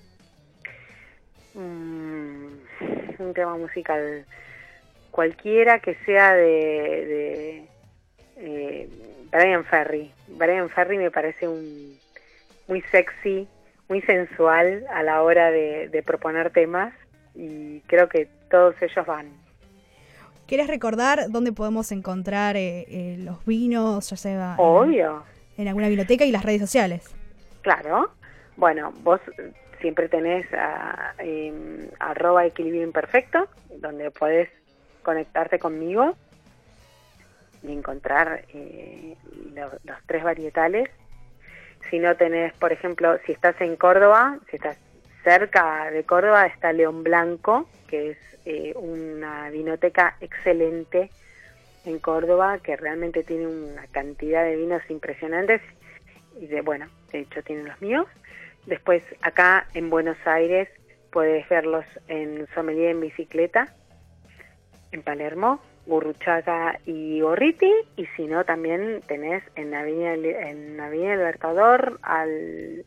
Mm, un tema musical cualquiera que sea de, de eh, Brian Ferry. Brian Ferry me parece un muy sexy, muy sensual a la hora de, de proponer temas y creo que todos ellos van. ¿Quieres recordar dónde podemos encontrar eh, eh, los vinos, ya sea en- Obvio. en alguna biblioteca y las redes sociales? Claro. Bueno, vos siempre tenés a, em, arroba equilibrio imperfecto, donde podés conectarte conmigo y encontrar eh, lo- los tres varietales. Si no tenés, por ejemplo, si estás en Córdoba, si estás cerca de Córdoba, está León Blanco, que es eh, una vinoteca excelente en Córdoba, que realmente tiene una cantidad de vinos impresionantes y de bueno, de hecho tienen los míos. Después acá en Buenos Aires puedes verlos en Sommelier en bicicleta, en Palermo, Gurruchaga y Gorriti, y si no también tenés en Avenida, en Avenida Libertador al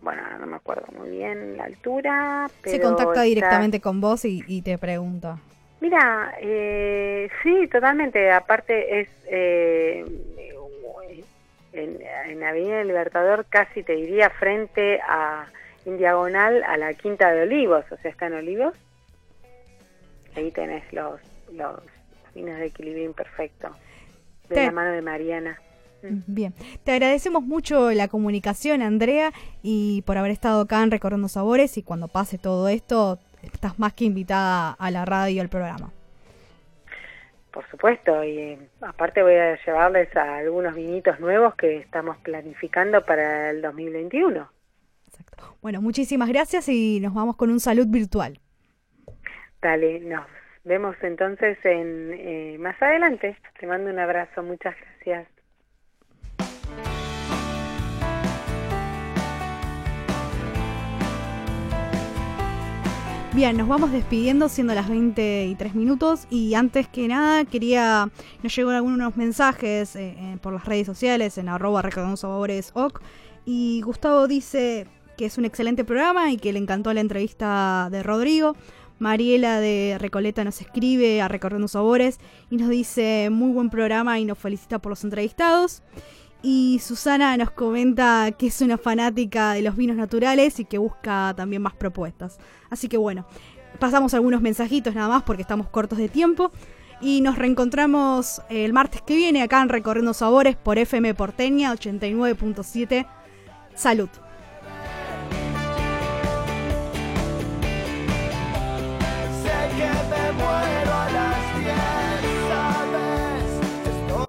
bueno, no me acuerdo muy bien la altura, pero Se contacta está- directamente con vos y, y te pregunta. Mira, eh, sí, totalmente. Aparte es eh, en, en Avenida Libertador, casi te diría frente a en diagonal a la Quinta de Olivos, o sea, está en Olivos. Ahí tenés los los vinos de equilibrio imperfecto de Te- la mano de Mariana. Bien, te agradecemos mucho la comunicación, Andrea, y por haber estado acá en Recorriendo Sabores. Y cuando pase todo esto, estás más que invitada a la radio y al programa. Por supuesto, y eh, aparte voy a llevarles a algunos vinitos nuevos que estamos planificando para el 2021. Exacto. Bueno, muchísimas gracias y nos vamos con un salud virtual. Dale, nos vemos entonces en eh, más adelante. Te mando un abrazo, muchas gracias. Bien, nos vamos despidiendo siendo las 20 y 3 minutos y antes que nada quería, nos llegó algunos mensajes eh, eh, por las redes sociales en arroba sabores oc y Gustavo dice que es un excelente programa y que le encantó la entrevista de Rodrigo. Mariela de Recoleta nos escribe a Recorriendo Sabores y nos dice muy buen programa y nos felicita por los entrevistados. Y Susana nos comenta que es una fanática de los vinos naturales y que busca también más propuestas. Así que bueno, pasamos algunos mensajitos nada más porque estamos cortos de tiempo. Y nos reencontramos el martes que viene acá en Recorriendo Sabores por FM Porteña 89.7. Salud.